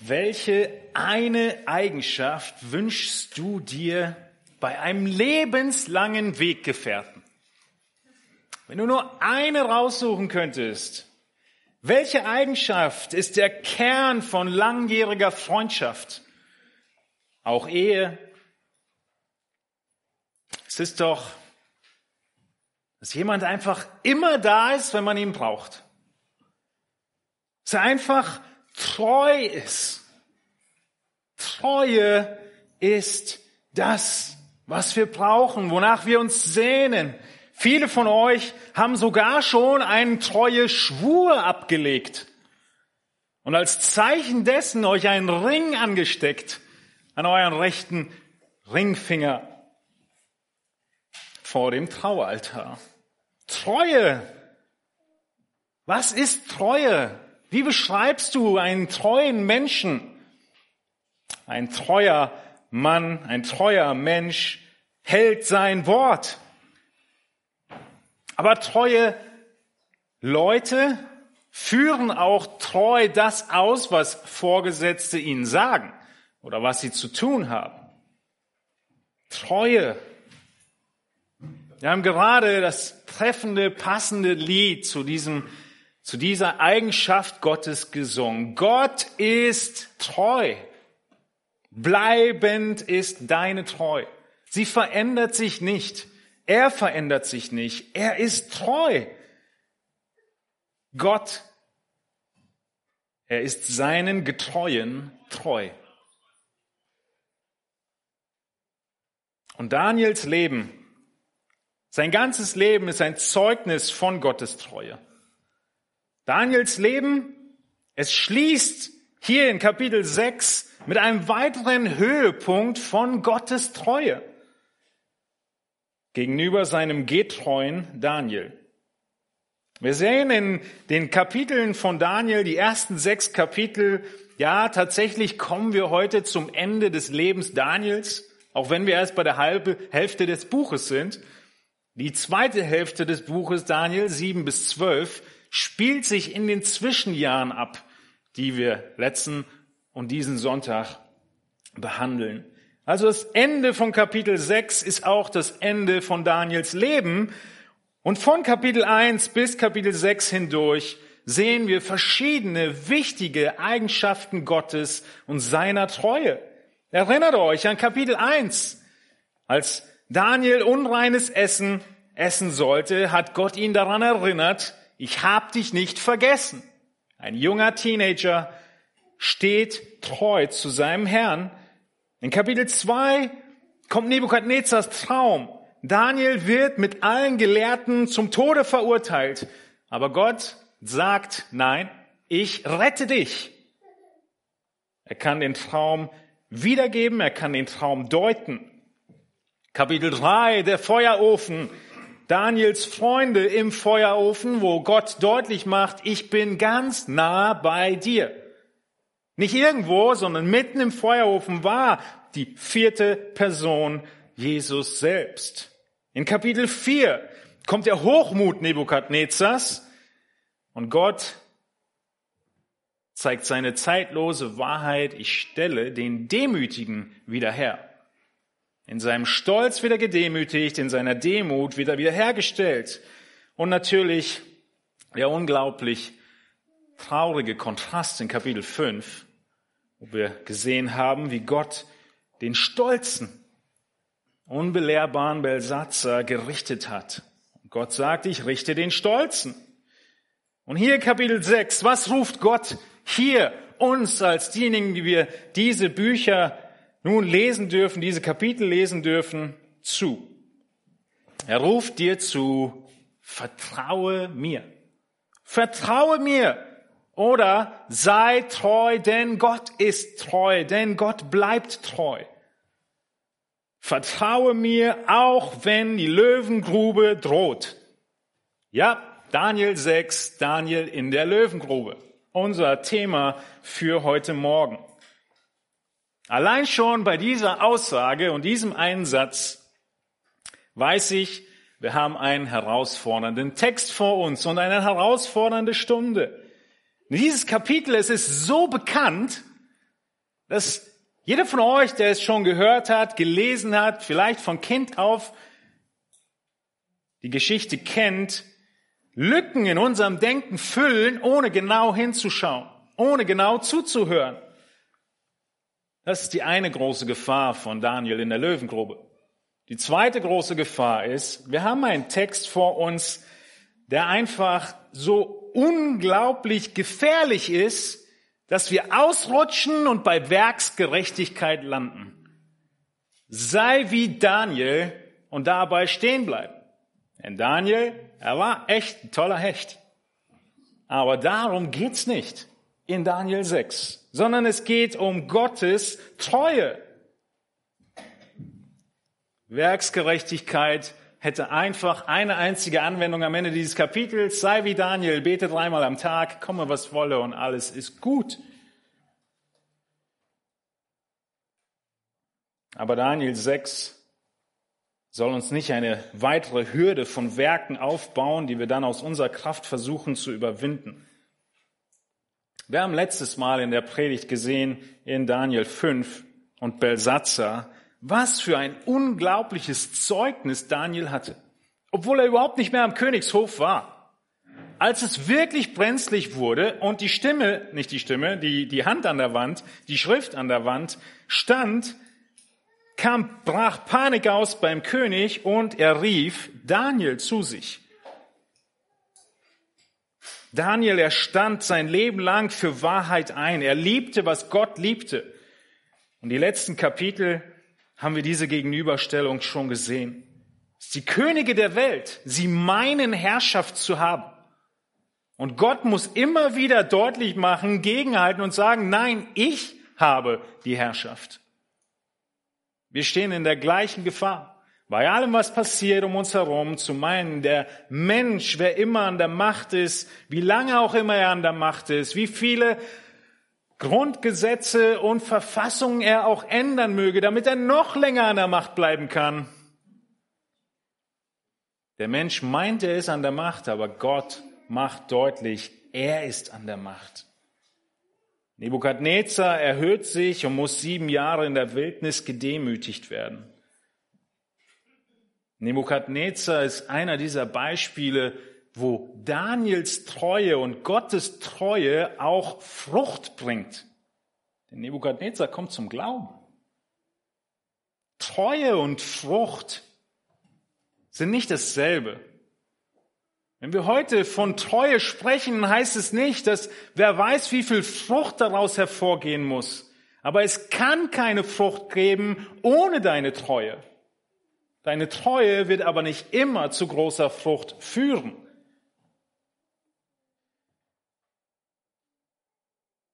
Welche eine Eigenschaft wünschst du dir bei einem lebenslangen Weggefährten? Wenn du nur eine raussuchen könntest, welche Eigenschaft ist der Kern von langjähriger Freundschaft? Auch Ehe. Es ist doch, dass jemand einfach immer da ist, wenn man ihn braucht. Dass er einfach treu ist. Treue ist das, was wir brauchen, wonach wir uns sehnen. Viele von euch haben sogar schon einen treue Schwur abgelegt und als Zeichen dessen euch einen Ring angesteckt an euren rechten Ringfinger vor dem Traualtar. Treue. Was ist Treue? Wie beschreibst du einen treuen Menschen? Ein treuer Mann, ein treuer Mensch hält sein Wort. Aber treue Leute führen auch treu das aus, was Vorgesetzte ihnen sagen oder was sie zu tun haben. Treue. Wir haben gerade das treffende, passende Lied zu diesem zu dieser Eigenschaft Gottes gesungen. Gott ist treu. Bleibend ist deine Treu. Sie verändert sich nicht. Er verändert sich nicht. Er ist treu. Gott, er ist seinen Getreuen treu. Und Daniels Leben, sein ganzes Leben ist ein Zeugnis von Gottes Treue. Daniels Leben, es schließt hier in Kapitel 6 mit einem weiteren Höhepunkt von Gottes Treue gegenüber seinem getreuen Daniel. Wir sehen in den Kapiteln von Daniel, die ersten sechs Kapitel, ja, tatsächlich kommen wir heute zum Ende des Lebens Daniels, auch wenn wir erst bei der halben Hälfte des Buches sind. Die zweite Hälfte des Buches Daniel, sieben bis zwölf, spielt sich in den Zwischenjahren ab, die wir letzten und diesen Sonntag behandeln. Also das Ende von Kapitel 6 ist auch das Ende von Daniels Leben. Und von Kapitel 1 bis Kapitel 6 hindurch sehen wir verschiedene wichtige Eigenschaften Gottes und seiner Treue. Erinnert euch an Kapitel 1. Als Daniel unreines Essen essen sollte, hat Gott ihn daran erinnert, ich hab dich nicht vergessen. Ein junger Teenager steht treu zu seinem Herrn. In Kapitel 2 kommt Nebukadnezars Traum. Daniel wird mit allen Gelehrten zum Tode verurteilt. Aber Gott sagt, nein, ich rette dich. Er kann den Traum wiedergeben, er kann den Traum deuten. Kapitel 3, der Feuerofen. Daniels Freunde im Feuerofen, wo Gott deutlich macht, ich bin ganz nah bei dir. Nicht irgendwo, sondern mitten im Feuerofen war die vierte Person Jesus selbst. In Kapitel 4 kommt der Hochmut Nebukadnezars und Gott zeigt seine zeitlose Wahrheit, ich stelle den Demütigen wieder her in seinem Stolz wieder gedemütigt, in seiner Demut wieder wiederhergestellt. Und natürlich der unglaublich traurige Kontrast in Kapitel 5, wo wir gesehen haben, wie Gott den stolzen, unbelehrbaren Belsatzer gerichtet hat. Und Gott sagt, ich richte den Stolzen. Und hier Kapitel 6, was ruft Gott hier uns als diejenigen, die wir diese Bücher nun lesen dürfen, diese Kapitel lesen dürfen, zu. Er ruft dir zu, vertraue mir. Vertraue mir. Oder sei treu, denn Gott ist treu, denn Gott bleibt treu. Vertraue mir, auch wenn die Löwengrube droht. Ja, Daniel 6, Daniel in der Löwengrube. Unser Thema für heute Morgen. Allein schon bei dieser Aussage und diesem Einsatz weiß ich, wir haben einen herausfordernden Text vor uns und eine herausfordernde Stunde. Dieses Kapitel, es ist so bekannt, dass jeder von euch, der es schon gehört hat, gelesen hat, vielleicht von Kind auf die Geschichte kennt, Lücken in unserem Denken füllen, ohne genau hinzuschauen, ohne genau zuzuhören. Das ist die eine große Gefahr von Daniel in der Löwengrube. Die zweite große Gefahr ist, wir haben einen Text vor uns, der einfach so unglaublich gefährlich ist, dass wir ausrutschen und bei Werksgerechtigkeit landen. Sei wie Daniel und dabei stehen bleiben. Denn Daniel, er war echt ein toller Hecht. Aber darum geht's nicht in Daniel 6, sondern es geht um Gottes Treue. Werksgerechtigkeit hätte einfach eine einzige Anwendung am Ende dieses Kapitels. Sei wie Daniel, bete dreimal am Tag, komme was wolle und alles ist gut. Aber Daniel 6 soll uns nicht eine weitere Hürde von Werken aufbauen, die wir dann aus unserer Kraft versuchen zu überwinden. Wir haben letztes Mal in der Predigt gesehen in Daniel 5 und Belsatzer, was für ein unglaubliches Zeugnis Daniel hatte, obwohl er überhaupt nicht mehr am Königshof war. Als es wirklich brenzlig wurde und die Stimme, nicht die Stimme, die, die Hand an der Wand, die Schrift an der Wand stand, kam, brach Panik aus beim König und er rief Daniel zu sich. Daniel, er stand sein Leben lang für Wahrheit ein. Er liebte, was Gott liebte. Und die letzten Kapitel haben wir diese Gegenüberstellung schon gesehen. Die Könige der Welt, sie meinen Herrschaft zu haben. Und Gott muss immer wieder deutlich machen, gegenhalten und sagen, nein, ich habe die Herrschaft. Wir stehen in der gleichen Gefahr. Bei allem, was passiert um uns herum, zu meinen, der Mensch, wer immer an der Macht ist, wie lange auch immer er an der Macht ist, wie viele Grundgesetze und Verfassungen er auch ändern möge, damit er noch länger an der Macht bleiben kann. Der Mensch meint, er ist an der Macht, aber Gott macht deutlich, er ist an der Macht. Nebukadnezar erhöht sich und muss sieben Jahre in der Wildnis gedemütigt werden. Nebukadnezar ist einer dieser Beispiele, wo Daniels Treue und Gottes Treue auch Frucht bringt. Denn Nebukadnezar kommt zum Glauben. Treue und Frucht sind nicht dasselbe. Wenn wir heute von Treue sprechen, heißt es nicht, dass wer weiß, wie viel Frucht daraus hervorgehen muss. Aber es kann keine Frucht geben ohne deine Treue. Deine Treue wird aber nicht immer zu großer Frucht führen.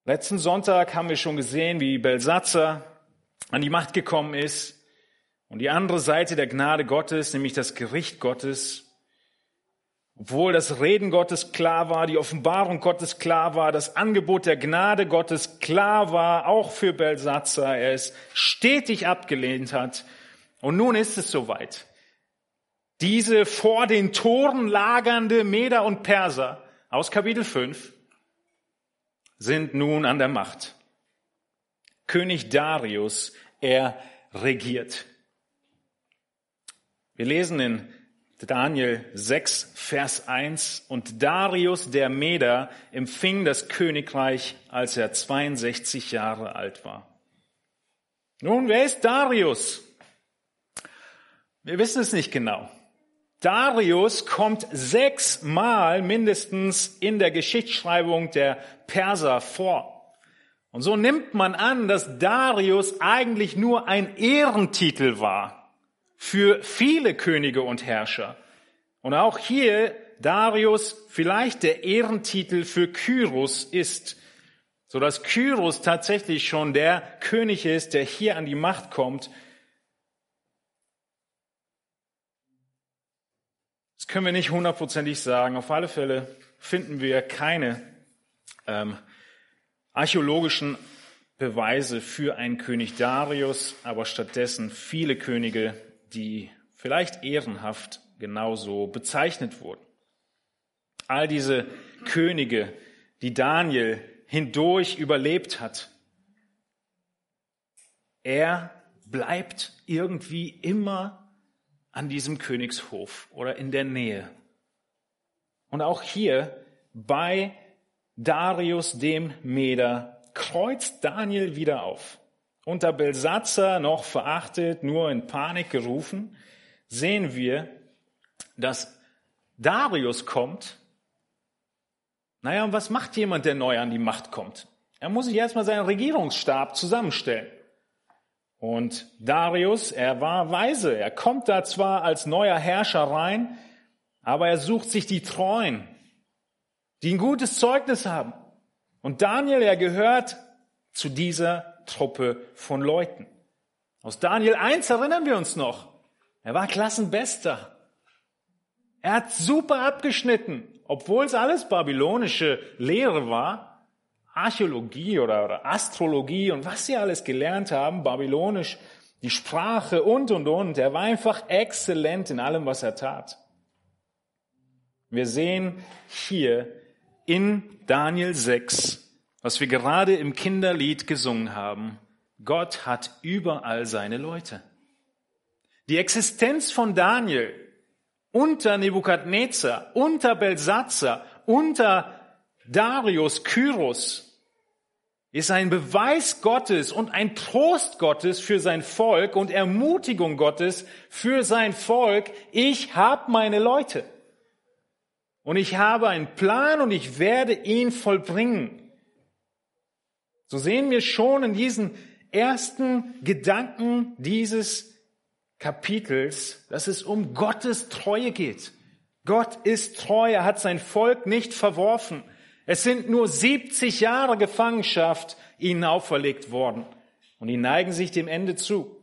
Letzten Sonntag haben wir schon gesehen, wie Belsatzer an die Macht gekommen ist und die andere Seite der Gnade Gottes, nämlich das Gericht Gottes, obwohl das Reden Gottes klar war, die Offenbarung Gottes klar war, das Angebot der Gnade Gottes klar war, auch für Belsatzer, er es stetig abgelehnt hat. Und nun ist es soweit. Diese vor den Toren lagernde Meder und Perser aus Kapitel 5 sind nun an der Macht. König Darius, er regiert. Wir lesen in Daniel 6, Vers 1. Und Darius der Meder empfing das Königreich, als er 62 Jahre alt war. Nun, wer ist Darius? Wir wissen es nicht genau. Darius kommt sechsmal mindestens in der Geschichtsschreibung der Perser vor. Und so nimmt man an, dass Darius eigentlich nur ein Ehrentitel war für viele Könige und Herrscher. Und auch hier Darius vielleicht der Ehrentitel für Kyros ist, so dass Kyros tatsächlich schon der König ist, der hier an die Macht kommt. Das können wir nicht hundertprozentig sagen. Auf alle Fälle finden wir keine ähm, archäologischen Beweise für einen König Darius, aber stattdessen viele Könige die vielleicht ehrenhaft genauso bezeichnet wurden. All diese Könige, die Daniel hindurch überlebt hat, er bleibt irgendwie immer an diesem Königshof oder in der Nähe. Und auch hier bei Darius dem Meder kreuzt Daniel wieder auf. Unter Belsatzer noch verachtet, nur in Panik gerufen, sehen wir, dass Darius kommt. Naja, und was macht jemand, der neu an die Macht kommt? Er muss sich erstmal seinen Regierungsstab zusammenstellen. Und Darius, er war weise. Er kommt da zwar als neuer Herrscher rein, aber er sucht sich die Treuen, die ein gutes Zeugnis haben. Und Daniel, er gehört zu dieser Truppe von Leuten. Aus Daniel 1 erinnern wir uns noch. Er war Klassenbester. Er hat super abgeschnitten, obwohl es alles babylonische Lehre war. Archäologie oder, Astrologie und was sie alles gelernt haben, babylonisch, die Sprache und, und, und. Er war einfach exzellent in allem, was er tat. Wir sehen hier in Daniel 6, was wir gerade im Kinderlied gesungen haben. Gott hat überall seine Leute. Die Existenz von Daniel unter Nebukadnezar, unter Belsatzer, unter Darius, Kyros, ist ein Beweis Gottes und ein Trost Gottes für sein Volk und Ermutigung Gottes für sein Volk. Ich habe meine Leute. Und ich habe einen Plan und ich werde ihn vollbringen. So sehen wir schon in diesen ersten Gedanken dieses Kapitels, dass es um Gottes Treue geht. Gott ist treu, er hat sein Volk nicht verworfen. Es sind nur 70 Jahre Gefangenschaft ihnen auferlegt worden und die neigen sich dem Ende zu.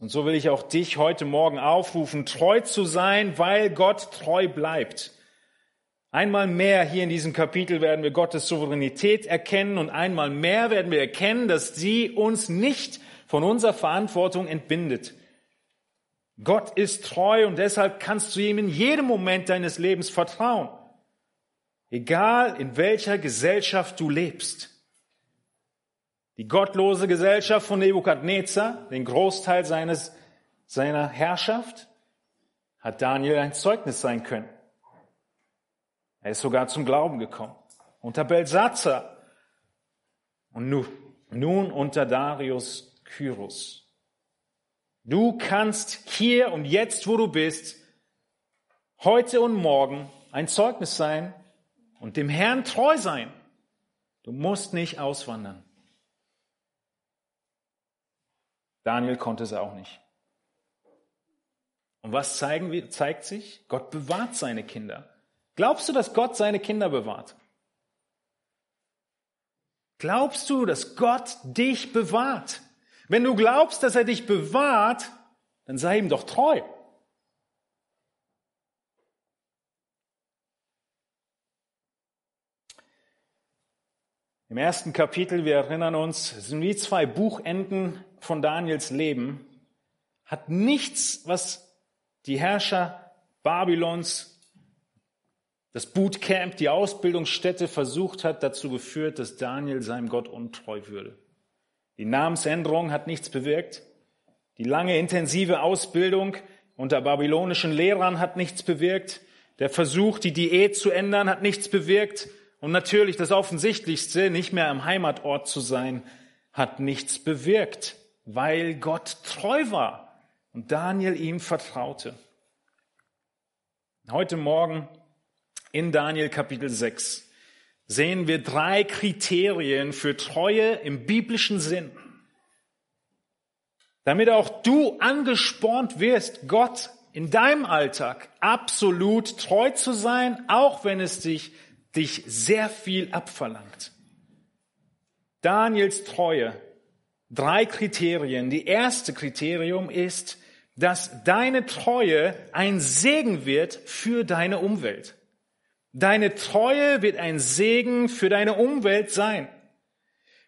Und so will ich auch dich heute Morgen aufrufen, treu zu sein, weil Gott treu bleibt. Einmal mehr hier in diesem Kapitel werden wir Gottes Souveränität erkennen und einmal mehr werden wir erkennen, dass sie uns nicht von unserer Verantwortung entbindet. Gott ist treu und deshalb kannst du ihm in jedem Moment deines Lebens vertrauen. Egal in welcher Gesellschaft du lebst. Die gottlose Gesellschaft von Nebukadnezar, den Großteil seines, seiner Herrschaft, hat Daniel ein Zeugnis sein können. Er ist sogar zum Glauben gekommen. Unter Belsatzer und nun, nun unter Darius Kyros. Du kannst hier und jetzt, wo du bist, heute und morgen ein Zeugnis sein und dem Herrn treu sein. Du musst nicht auswandern. Daniel konnte es auch nicht. Und was zeigen, zeigt sich? Gott bewahrt seine Kinder. Glaubst du, dass Gott seine Kinder bewahrt? Glaubst du, dass Gott dich bewahrt? Wenn du glaubst, dass er dich bewahrt, dann sei ihm doch treu. Im ersten Kapitel, wir erinnern uns, sind wie zwei Buchenden von Daniels Leben, hat nichts, was die Herrscher Babylons, das Bootcamp, die Ausbildungsstätte versucht hat, dazu geführt, dass Daniel seinem Gott untreu würde. Die Namensänderung hat nichts bewirkt. Die lange intensive Ausbildung unter babylonischen Lehrern hat nichts bewirkt. Der Versuch, die Diät zu ändern, hat nichts bewirkt. Und natürlich das Offensichtlichste, nicht mehr am Heimatort zu sein, hat nichts bewirkt, weil Gott treu war und Daniel ihm vertraute. Heute Morgen in Daniel Kapitel 6 sehen wir drei Kriterien für Treue im biblischen Sinn. Damit auch du angespornt wirst, Gott in deinem Alltag absolut treu zu sein, auch wenn es dich, dich sehr viel abverlangt. Daniels Treue. Drei Kriterien. Die erste Kriterium ist, dass deine Treue ein Segen wird für deine Umwelt. Deine Treue wird ein Segen für deine Umwelt sein.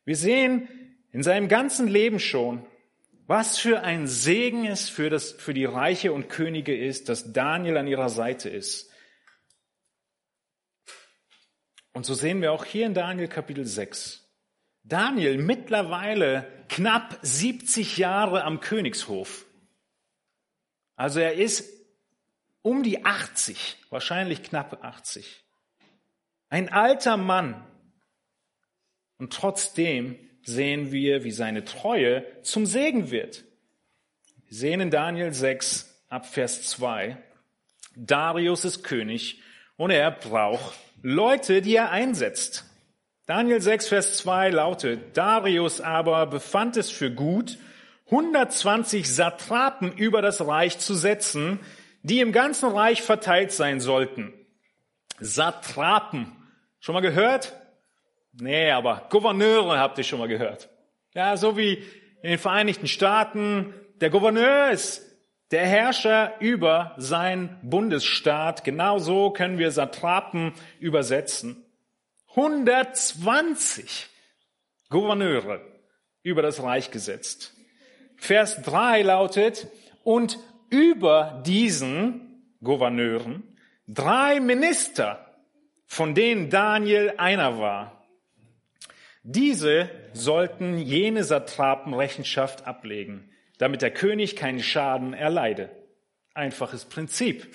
Wir sehen in seinem ganzen Leben schon, was für ein Segen es für, das, für die Reiche und Könige ist, dass Daniel an ihrer Seite ist. Und so sehen wir auch hier in Daniel Kapitel 6. Daniel mittlerweile knapp 70 Jahre am Königshof. Also er ist um die 80, wahrscheinlich knapp 80. Ein alter Mann. Und trotzdem sehen wir, wie seine Treue zum Segen wird. Wir sehen in Daniel 6 ab Vers 2, Darius ist König und er braucht Leute, die er einsetzt. Daniel 6, Vers 2 lautet, Darius aber befand es für gut, 120 Satrapen über das Reich zu setzen, die im ganzen Reich verteilt sein sollten. Satrapen. Schon mal gehört? Nee, aber Gouverneure habt ihr schon mal gehört. Ja, so wie in den Vereinigten Staaten. Der Gouverneur ist der Herrscher über sein Bundesstaat. Genauso können wir Satrapen übersetzen. 120 Gouverneure über das Reich gesetzt. Vers 3 lautet, und über diesen Gouverneuren drei Minister, von denen Daniel einer war. Diese sollten jene Satrapen Rechenschaft ablegen, damit der König keinen Schaden erleide. Einfaches Prinzip.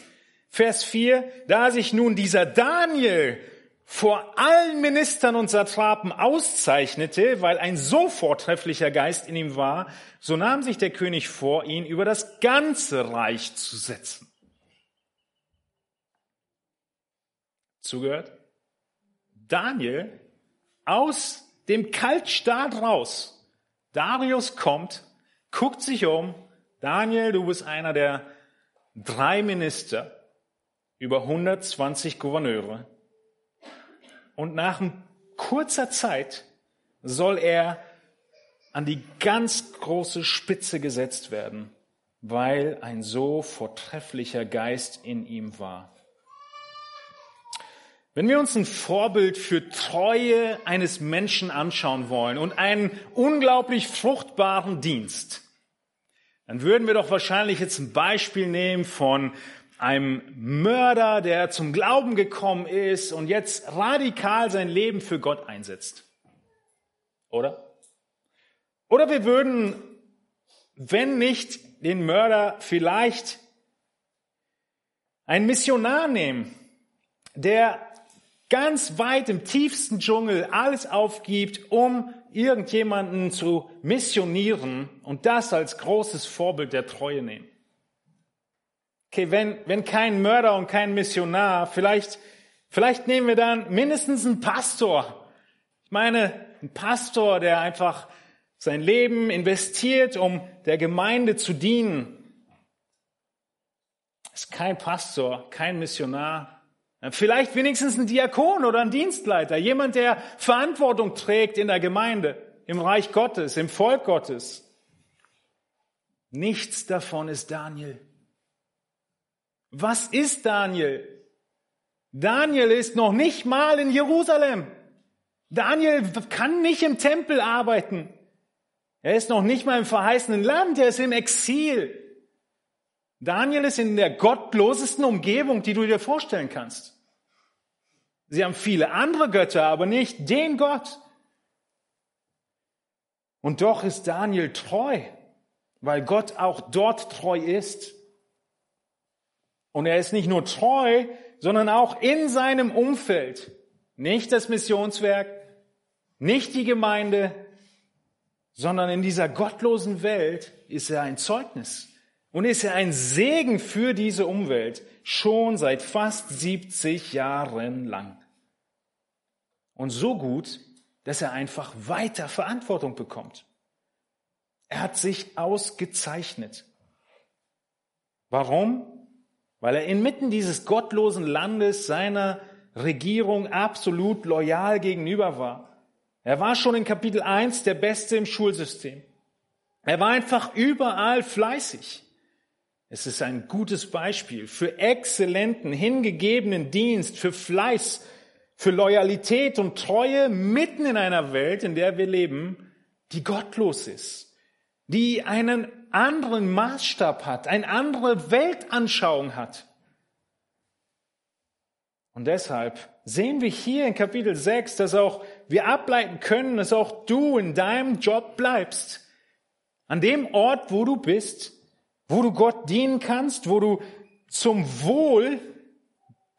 Vers 4, da sich nun dieser Daniel vor allen Ministern und Satrapen auszeichnete, weil ein so vortrefflicher Geist in ihm war, so nahm sich der König vor, ihn über das ganze Reich zu setzen. Zugehört? Daniel aus dem Kaltstaat raus. Darius kommt, guckt sich um. Daniel, du bist einer der drei Minister über 120 Gouverneure. Und nach kurzer Zeit soll er an die ganz große Spitze gesetzt werden, weil ein so vortrefflicher Geist in ihm war. Wenn wir uns ein Vorbild für Treue eines Menschen anschauen wollen und einen unglaublich fruchtbaren Dienst, dann würden wir doch wahrscheinlich jetzt ein Beispiel nehmen von einem Mörder, der zum Glauben gekommen ist und jetzt radikal sein Leben für Gott einsetzt. Oder? Oder wir würden, wenn nicht den Mörder, vielleicht einen Missionar nehmen, der ganz weit im tiefsten Dschungel alles aufgibt, um irgendjemanden zu missionieren und das als großes Vorbild der Treue nehmen. Okay, wenn, wenn kein Mörder und kein Missionar, vielleicht, vielleicht nehmen wir dann mindestens einen Pastor. Ich meine, ein Pastor, der einfach sein Leben investiert, um der Gemeinde zu dienen. Ist kein Pastor, kein Missionar. Vielleicht wenigstens ein Diakon oder ein Dienstleiter, jemand, der Verantwortung trägt in der Gemeinde, im Reich Gottes, im Volk Gottes. Nichts davon ist Daniel. Was ist Daniel? Daniel ist noch nicht mal in Jerusalem. Daniel kann nicht im Tempel arbeiten. Er ist noch nicht mal im verheißenen Land, er ist im Exil. Daniel ist in der gottlosesten Umgebung, die du dir vorstellen kannst. Sie haben viele andere Götter, aber nicht den Gott. Und doch ist Daniel treu, weil Gott auch dort treu ist. Und er ist nicht nur treu, sondern auch in seinem Umfeld. Nicht das Missionswerk, nicht die Gemeinde, sondern in dieser gottlosen Welt ist er ein Zeugnis. Und ist er ein Segen für diese Umwelt, schon seit fast 70 Jahren lang. Und so gut, dass er einfach weiter Verantwortung bekommt. Er hat sich ausgezeichnet. Warum? weil er inmitten dieses gottlosen Landes seiner Regierung absolut loyal gegenüber war. Er war schon in Kapitel 1 der Beste im Schulsystem. Er war einfach überall fleißig. Es ist ein gutes Beispiel für exzellenten, hingegebenen Dienst, für Fleiß, für Loyalität und Treue mitten in einer Welt, in der wir leben, die gottlos ist, die einen anderen Maßstab hat, eine andere Weltanschauung hat. Und deshalb sehen wir hier in Kapitel 6, dass auch wir ableiten können, dass auch du in deinem Job bleibst. An dem Ort, wo du bist, wo du Gott dienen kannst, wo du zum Wohl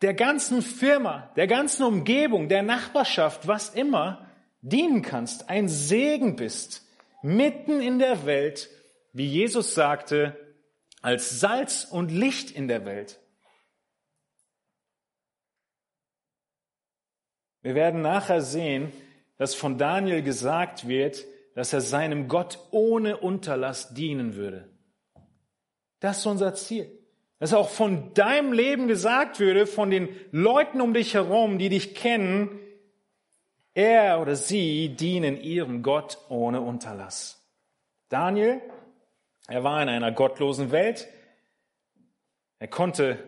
der ganzen Firma, der ganzen Umgebung, der Nachbarschaft, was immer, dienen kannst, ein Segen bist, mitten in der Welt, wie Jesus sagte, als Salz und Licht in der Welt. Wir werden nachher sehen, dass von Daniel gesagt wird, dass er seinem Gott ohne Unterlass dienen würde. Das ist unser Ziel. Dass auch von deinem Leben gesagt würde, von den Leuten um dich herum, die dich kennen, er oder sie dienen ihrem Gott ohne Unterlass. Daniel, er war in einer gottlosen Welt. Er konnte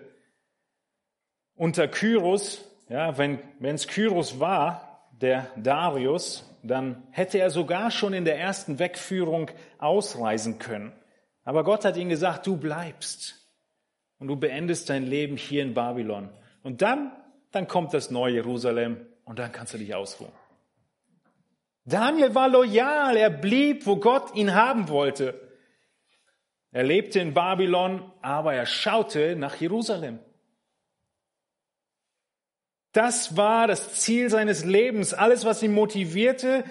unter Kyros, ja, wenn es Kyros war, der Darius, dann hätte er sogar schon in der ersten Wegführung ausreisen können. Aber Gott hat ihm gesagt, du bleibst und du beendest dein Leben hier in Babylon. Und dann, dann kommt das neue Jerusalem und dann kannst du dich ausruhen. Daniel war loyal, er blieb, wo Gott ihn haben wollte. Er lebte in Babylon, aber er schaute nach Jerusalem. Das war das Ziel seines Lebens, alles, was ihn motivierte,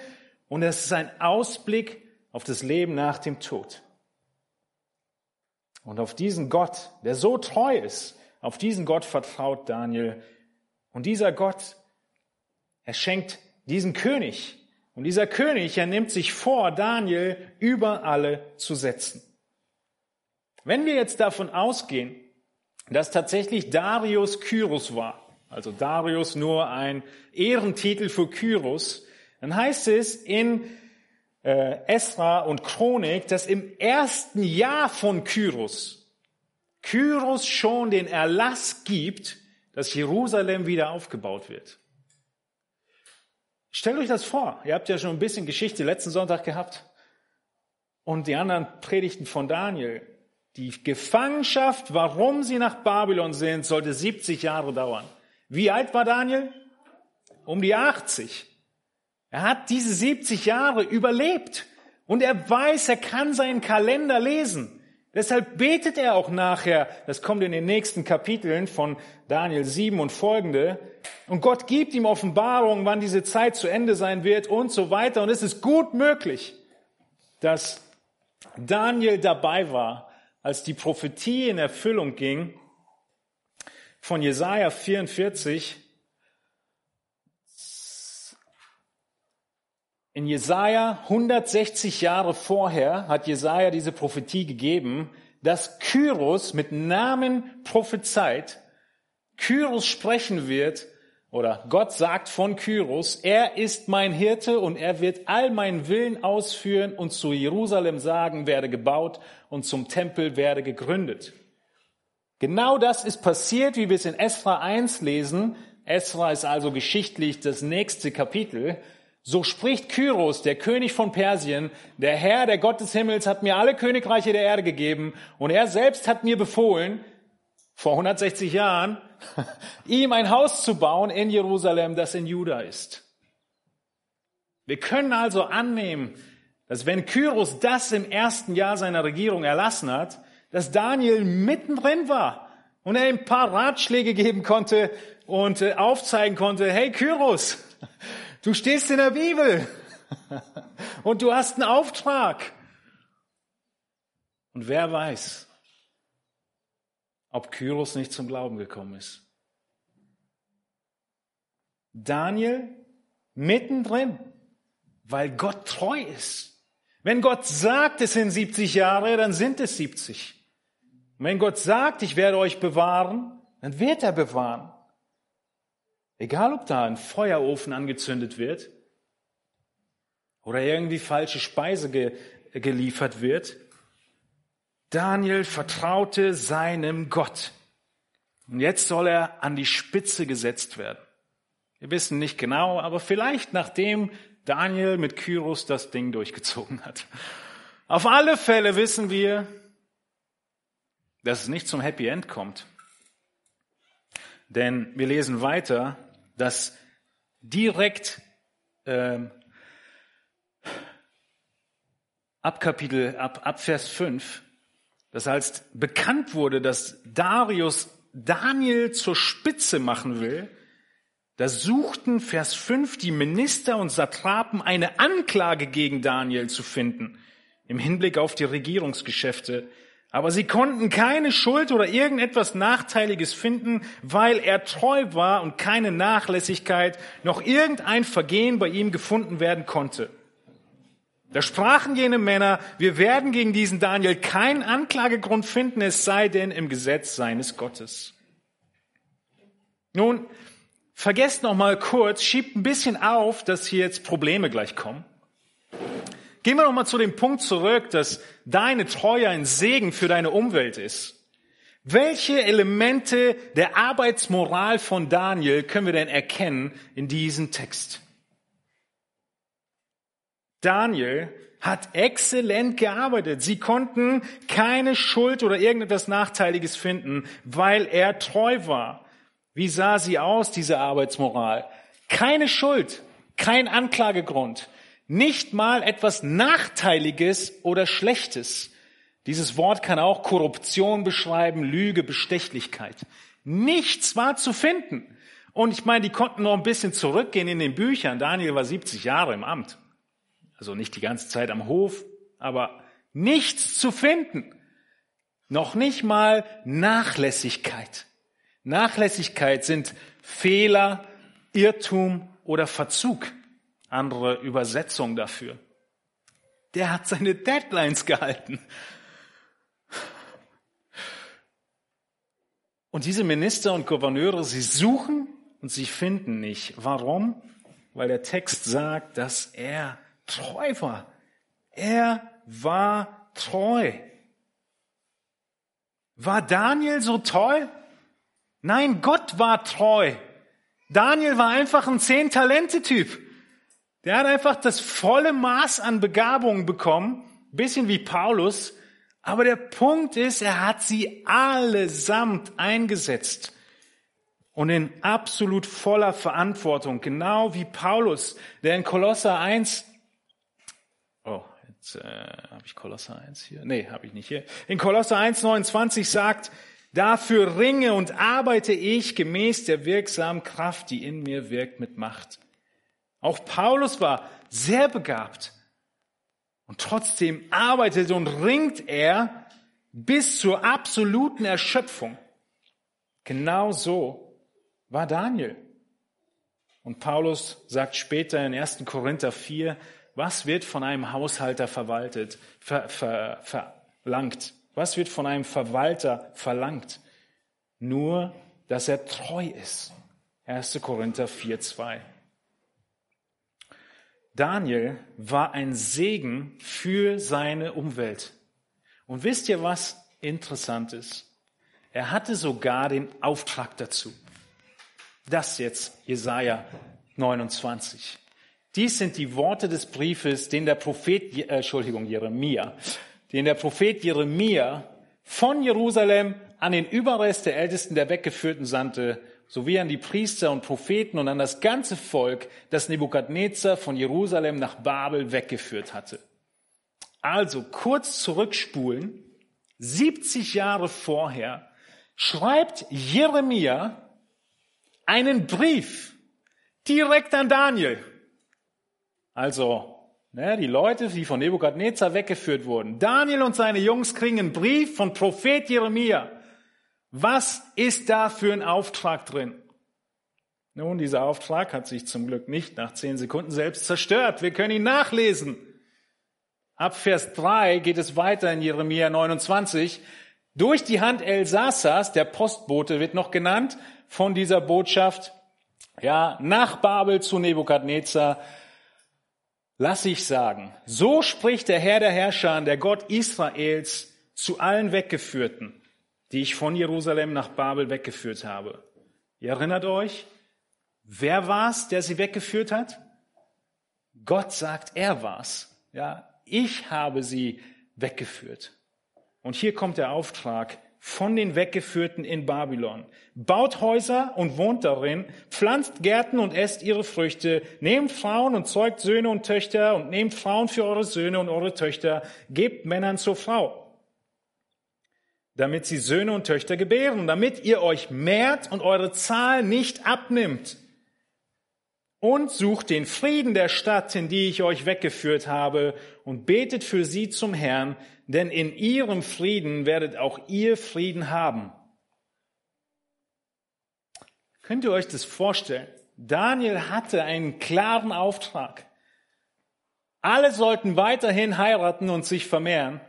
und es ist ein Ausblick auf das Leben nach dem Tod. Und auf diesen Gott, der so treu ist, auf diesen Gott vertraut Daniel. Und dieser Gott, er schenkt diesen König, und dieser König, er nimmt sich vor, Daniel über alle zu setzen. Wenn wir jetzt davon ausgehen, dass tatsächlich Darius Kyros war, also Darius nur ein Ehrentitel für Kyros, dann heißt es in äh, Esra und Chronik, dass im ersten Jahr von Kyros Kyros schon den Erlass gibt, dass Jerusalem wieder aufgebaut wird. Stellt euch das vor. Ihr habt ja schon ein bisschen Geschichte letzten Sonntag gehabt. Und die anderen Predigten von Daniel. Die Gefangenschaft, warum sie nach Babylon sind, sollte 70 Jahre dauern. Wie alt war Daniel? Um die 80. Er hat diese 70 Jahre überlebt. Und er weiß, er kann seinen Kalender lesen. Deshalb betet er auch nachher, das kommt in den nächsten Kapiteln von Daniel 7 und folgende, und Gott gibt ihm Offenbarungen, wann diese Zeit zu Ende sein wird und so weiter. Und es ist gut möglich, dass Daniel dabei war, als die Prophetie in Erfüllung ging von Jesaja 44. In Jesaja 160 Jahre vorher hat Jesaja diese Prophetie gegeben, dass Kyros mit Namen prophezeit, Kyros sprechen wird oder Gott sagt von Kyros, er ist mein Hirte und er wird all meinen Willen ausführen und zu Jerusalem sagen, werde gebaut und zum Tempel werde gegründet. Genau das ist passiert, wie wir es in Esra 1 lesen. Esra ist also geschichtlich das nächste Kapitel. So spricht Kyros, der König von Persien, der Herr, der Gott des Himmels, hat mir alle Königreiche der Erde gegeben und er selbst hat mir befohlen, vor 160 Jahren, ihm ein Haus zu bauen in Jerusalem, das in Juda ist. Wir können also annehmen, dass wenn Kyros das im ersten Jahr seiner Regierung erlassen hat, dass Daniel mittendrin war und er ihm ein paar Ratschläge geben konnte und äh, aufzeigen konnte, hey Kyros, du stehst in der Bibel und du hast einen Auftrag. Und wer weiß, ob Kyros nicht zum Glauben gekommen ist. Daniel mittendrin, weil Gott treu ist. Wenn Gott sagt, es sind 70 Jahre, dann sind es 70. Und wenn Gott sagt, ich werde euch bewahren, dann wird er bewahren. Egal, ob da ein Feuerofen angezündet wird oder irgendwie falsche Speise ge geliefert wird, Daniel vertraute seinem Gott. Und jetzt soll er an die Spitze gesetzt werden. Wir wissen nicht genau, aber vielleicht nachdem Daniel mit Kyros das Ding durchgezogen hat. Auf alle Fälle wissen wir, dass es nicht zum Happy End kommt. Denn wir lesen weiter, dass direkt ähm, ab Kapitel, ab, ab Vers 5, dass als bekannt wurde, dass Darius Daniel zur Spitze machen will, da suchten Vers 5 die Minister und Satrapen eine Anklage gegen Daniel zu finden im Hinblick auf die Regierungsgeschäfte. Aber sie konnten keine Schuld oder irgendetwas Nachteiliges finden, weil er treu war und keine Nachlässigkeit noch irgendein Vergehen bei ihm gefunden werden konnte. Da sprachen jene Männer, wir werden gegen diesen Daniel keinen Anklagegrund finden, es sei denn im Gesetz seines Gottes. Nun, vergesst noch mal kurz, schiebt ein bisschen auf, dass hier jetzt Probleme gleich kommen. Gehen wir noch mal zu dem Punkt zurück, dass deine Treue ein Segen für deine Umwelt ist. Welche Elemente der Arbeitsmoral von Daniel können wir denn erkennen in diesem Text? Daniel hat exzellent gearbeitet. Sie konnten keine Schuld oder irgendetwas Nachteiliges finden, weil er treu war. Wie sah sie aus, diese Arbeitsmoral? Keine Schuld, kein Anklagegrund, nicht mal etwas Nachteiliges oder Schlechtes. Dieses Wort kann auch Korruption beschreiben, Lüge, Bestechlichkeit. Nichts war zu finden. Und ich meine, die konnten noch ein bisschen zurückgehen in den Büchern. Daniel war 70 Jahre im Amt. Also nicht die ganze Zeit am Hof, aber nichts zu finden. Noch nicht mal Nachlässigkeit. Nachlässigkeit sind Fehler, Irrtum oder Verzug andere Übersetzung dafür. Der hat seine Deadlines gehalten. Und diese Minister und Gouverneure, sie suchen und sie finden nicht. Warum? Weil der Text sagt, dass er treu war. Er war treu. War Daniel so toll? Nein, Gott war treu. Daniel war einfach ein Zehn-Talente-Typ. Der hat einfach das volle Maß an Begabungen bekommen, bisschen wie Paulus. Aber der Punkt ist, er hat sie allesamt eingesetzt und in absolut voller Verantwortung, genau wie Paulus, der in Kolosser 1, oh, jetzt äh, habe ich Kolosser 1 hier, nee, habe ich nicht hier, in Kolosser 1, 29 sagt, dafür ringe und arbeite ich gemäß der wirksamen Kraft, die in mir wirkt mit Macht. Auch Paulus war sehr begabt. Und trotzdem arbeitet und ringt er bis zur absoluten Erschöpfung. Genau so war Daniel. Und Paulus sagt später in 1. Korinther 4, was wird von einem Haushalter verwaltet, ver, ver, verlangt? Was wird von einem Verwalter verlangt? Nur, dass er treu ist. 1. Korinther 4, 2. Daniel war ein Segen für seine Umwelt. Und wisst ihr, was interessant ist? Er hatte sogar den Auftrag dazu. Das jetzt Jesaja 29. Dies sind die Worte des Briefes, den der Prophet, äh, Entschuldigung, Jeremia, den der Prophet Jeremia von Jerusalem an den Überrest der Ältesten der Weggeführten sandte, sowie an die Priester und Propheten und an das ganze Volk, das Nebukadnezar von Jerusalem nach Babel weggeführt hatte. Also kurz zurückspulen, 70 Jahre vorher schreibt Jeremia einen Brief direkt an Daniel. Also, ne, die Leute, die von Nebukadnezar weggeführt wurden. Daniel und seine Jungs kriegen einen Brief von Prophet Jeremia. Was ist da für ein Auftrag drin? Nun, dieser Auftrag hat sich zum Glück nicht nach zehn Sekunden selbst zerstört. Wir können ihn nachlesen. Ab Vers 3 geht es weiter in Jeremia 29. Durch die Hand Elsasas, der Postbote wird noch genannt, von dieser Botschaft, ja, nach Babel zu Nebukadnezar, lass ich sagen, so spricht der Herr der Herrscher, der Gott Israels, zu allen Weggeführten die ich von Jerusalem nach Babel weggeführt habe. Ihr erinnert euch, wer war's, der sie weggeführt hat? Gott sagt, er war's. Ja, ich habe sie weggeführt. Und hier kommt der Auftrag von den Weggeführten in Babylon. Baut Häuser und wohnt darin, pflanzt Gärten und esst ihre Früchte, nehmt Frauen und zeugt Söhne und Töchter und nehmt Frauen für eure Söhne und eure Töchter, gebt Männern zur Frau, damit sie Söhne und Töchter gebären, damit ihr euch mehrt und eure Zahl nicht abnimmt. Und sucht den Frieden der Stadt, in die ich euch weggeführt habe, und betet für sie zum Herrn, denn in ihrem Frieden werdet auch ihr Frieden haben. Könnt ihr euch das vorstellen? Daniel hatte einen klaren Auftrag. Alle sollten weiterhin heiraten und sich vermehren.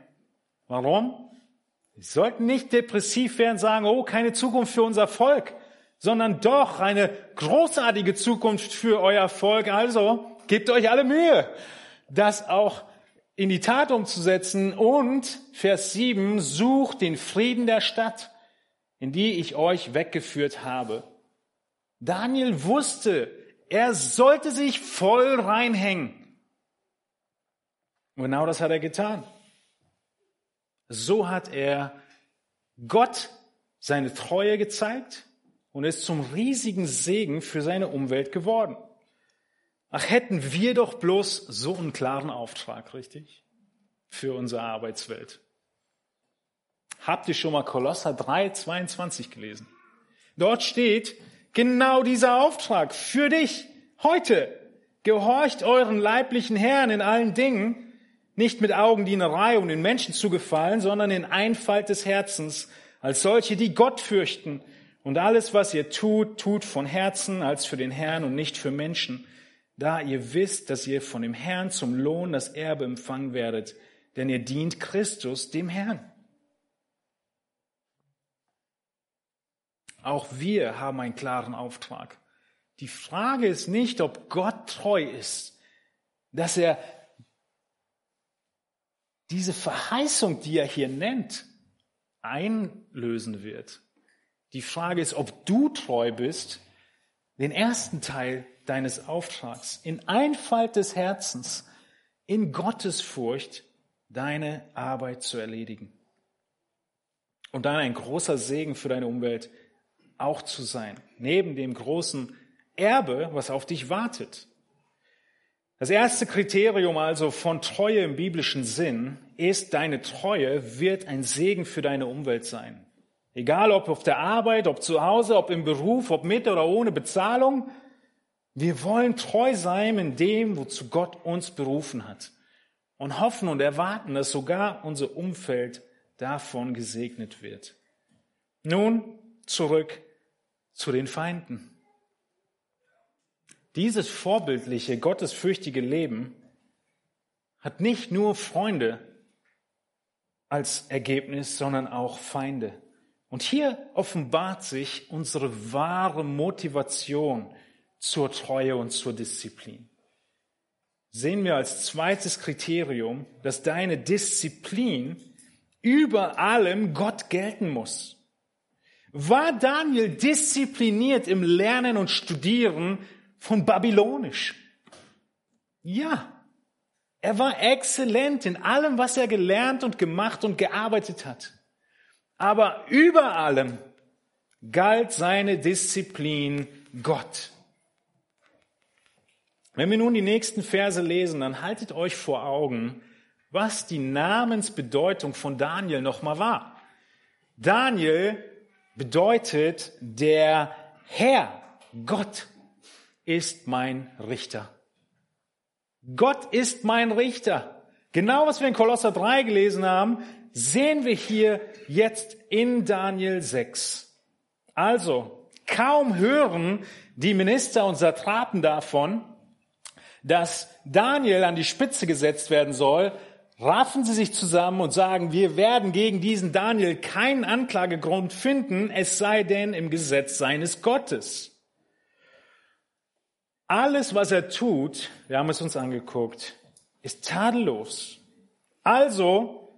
Warum? Sie sollten nicht depressiv werden sagen, oh, keine Zukunft für unser Volk, sondern doch eine großartige Zukunft für euer Volk. Also gebt euch alle Mühe, das auch in die Tat umzusetzen und Vers 7, sucht den Frieden der Stadt, in die ich euch weggeführt habe. Daniel wusste, er sollte sich voll reinhängen. Und genau das hat er getan. So hat er Gott seine Treue gezeigt und ist zum riesigen Segen für seine Umwelt geworden. Ach, hätten wir doch bloß so einen klaren Auftrag, richtig? Für unsere Arbeitswelt. Habt ihr schon mal Kolosser 3, 22 gelesen? Dort steht genau dieser Auftrag für dich heute. Gehorcht euren leiblichen Herrn in allen Dingen, nicht mit Augendienerei, um den Menschen zu gefallen, sondern in Einfalt des Herzens, als solche, die Gott fürchten. Und alles, was ihr tut, tut von Herzen als für den Herrn und nicht für Menschen, da ihr wisst, dass ihr von dem Herrn zum Lohn das Erbe empfangen werdet, denn ihr dient Christus, dem Herrn. Auch wir haben einen klaren Auftrag. Die Frage ist nicht, ob Gott treu ist, dass er diese Verheißung, die er hier nennt, einlösen wird. Die Frage ist, ob du treu bist, den ersten Teil deines Auftrags, in Einfalt des Herzens, in Gottesfurcht deine Arbeit zu erledigen. Und dann ein großer Segen für deine Umwelt auch zu sein, neben dem großen Erbe, was auf dich wartet. Das erste Kriterium also von Treue im biblischen Sinn ist, deine Treue wird ein Segen für deine Umwelt sein. Egal ob auf der Arbeit, ob zu Hause, ob im Beruf, ob mit oder ohne Bezahlung, wir wollen treu sein in dem, wozu Gott uns berufen hat. Und hoffen und erwarten, dass sogar unser Umfeld davon gesegnet wird. Nun zurück zu den Feinden. Dieses vorbildliche, gottesfürchtige Leben hat nicht nur Freunde als Ergebnis, sondern auch Feinde. Und hier offenbart sich unsere wahre Motivation zur Treue und zur Disziplin. Sehen wir als zweites Kriterium, dass deine Disziplin über allem Gott gelten muss. War Daniel diszipliniert im Lernen und Studieren von Babylonisch? Ja. Er war exzellent in allem, was er gelernt und gemacht und gearbeitet hat. Aber über allem galt seine Disziplin Gott. Wenn wir nun die nächsten Verse lesen, dann haltet euch vor Augen, was die Namensbedeutung von Daniel nochmal war. Daniel bedeutet, der Herr, Gott, ist mein Richter. Gott ist mein Richter. Genau was wir in Kolosser 3 gelesen haben, sehen wir hier jetzt in Daniel 6. Also, kaum hören die Minister und Satrapen davon, dass Daniel an die Spitze gesetzt werden soll, raffen sie sich zusammen und sagen, wir werden gegen diesen Daniel keinen Anklagegrund finden, es sei denn im Gesetz seines Gottes. Alles, was er tut, wir haben es uns angeguckt, ist tadellos. Also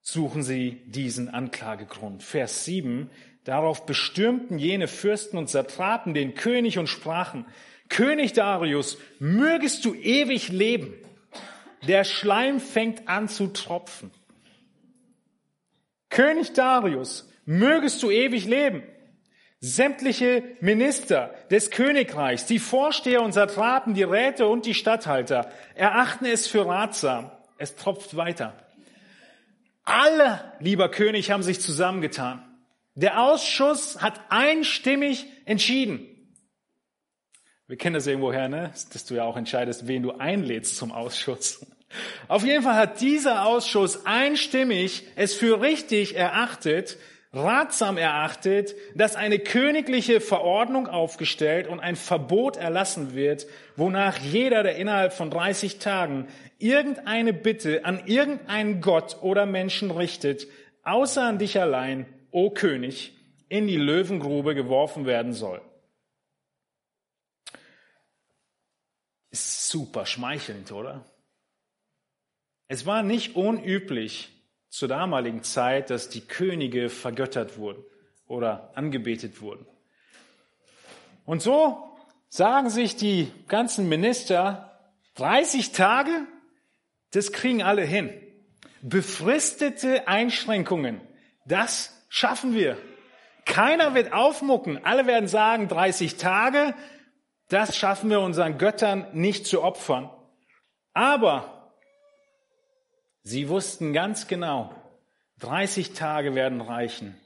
suchen sie diesen Anklagegrund. Vers 7. Darauf bestürmten jene Fürsten und Satrapen den König und sprachen, König Darius, mögest du ewig leben. Der Schleim fängt an zu tropfen. König Darius, mögest du ewig leben. Sämtliche Minister des Königreichs, die Vorsteher und Satrapen, die Räte und die Statthalter erachten es für ratsam. Es tropft weiter. Alle, lieber König, haben sich zusammengetan. Der Ausschuss hat einstimmig entschieden. Wir kennen das irgendwoher, ne? Dass du ja auch entscheidest, wen du einlädst zum Ausschuss. Auf jeden Fall hat dieser Ausschuss einstimmig es für richtig erachtet, ratsam erachtet, dass eine königliche Verordnung aufgestellt und ein Verbot erlassen wird, wonach jeder, der innerhalb von 30 Tagen irgendeine Bitte an irgendeinen Gott oder Menschen richtet, außer an dich allein, o König, in die Löwengrube geworfen werden soll. Ist super schmeichelnd, oder? Es war nicht unüblich zur damaligen Zeit, dass die Könige vergöttert wurden oder angebetet wurden. Und so sagen sich die ganzen Minister, 30 Tage, das kriegen alle hin. Befristete Einschränkungen, das schaffen wir. Keiner wird aufmucken. Alle werden sagen, 30 Tage, das schaffen wir unseren Göttern nicht zu opfern. Aber Sie wussten ganz genau, 30 Tage werden reichen,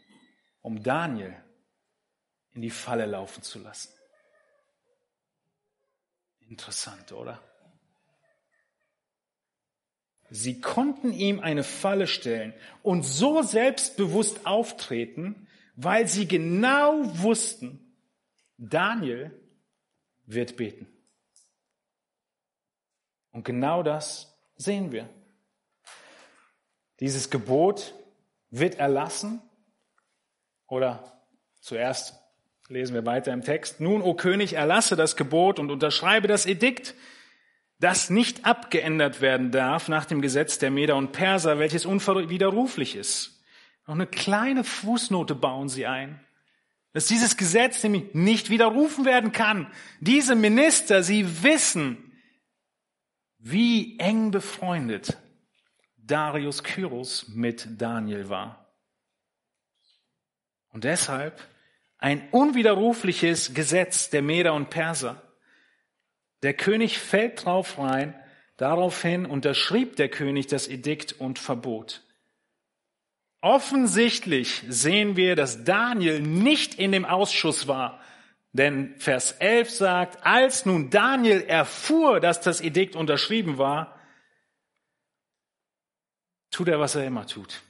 um Daniel in die Falle laufen zu lassen. Interessant, oder? Sie konnten ihm eine Falle stellen und so selbstbewusst auftreten, weil sie genau wussten, Daniel wird beten. Und genau das sehen wir. Dieses Gebot wird erlassen oder zuerst lesen wir weiter im Text. Nun, o König, erlasse das Gebot und unterschreibe das Edikt, das nicht abgeändert werden darf nach dem Gesetz der Meder und Perser, welches unwiderruflich ist. Noch eine kleine Fußnote bauen sie ein, dass dieses Gesetz nämlich nicht widerrufen werden kann. Diese Minister, sie wissen, wie eng befreundet Darius Kyros mit Daniel war. Und deshalb ein unwiderrufliches Gesetz der Meder und Perser. Der König fällt drauf rein, daraufhin unterschrieb der König das Edikt und Verbot. Offensichtlich sehen wir, dass Daniel nicht in dem Ausschuss war, denn Vers 11 sagt, als nun Daniel erfuhr, dass das Edikt unterschrieben war, tut er, was er immer tut.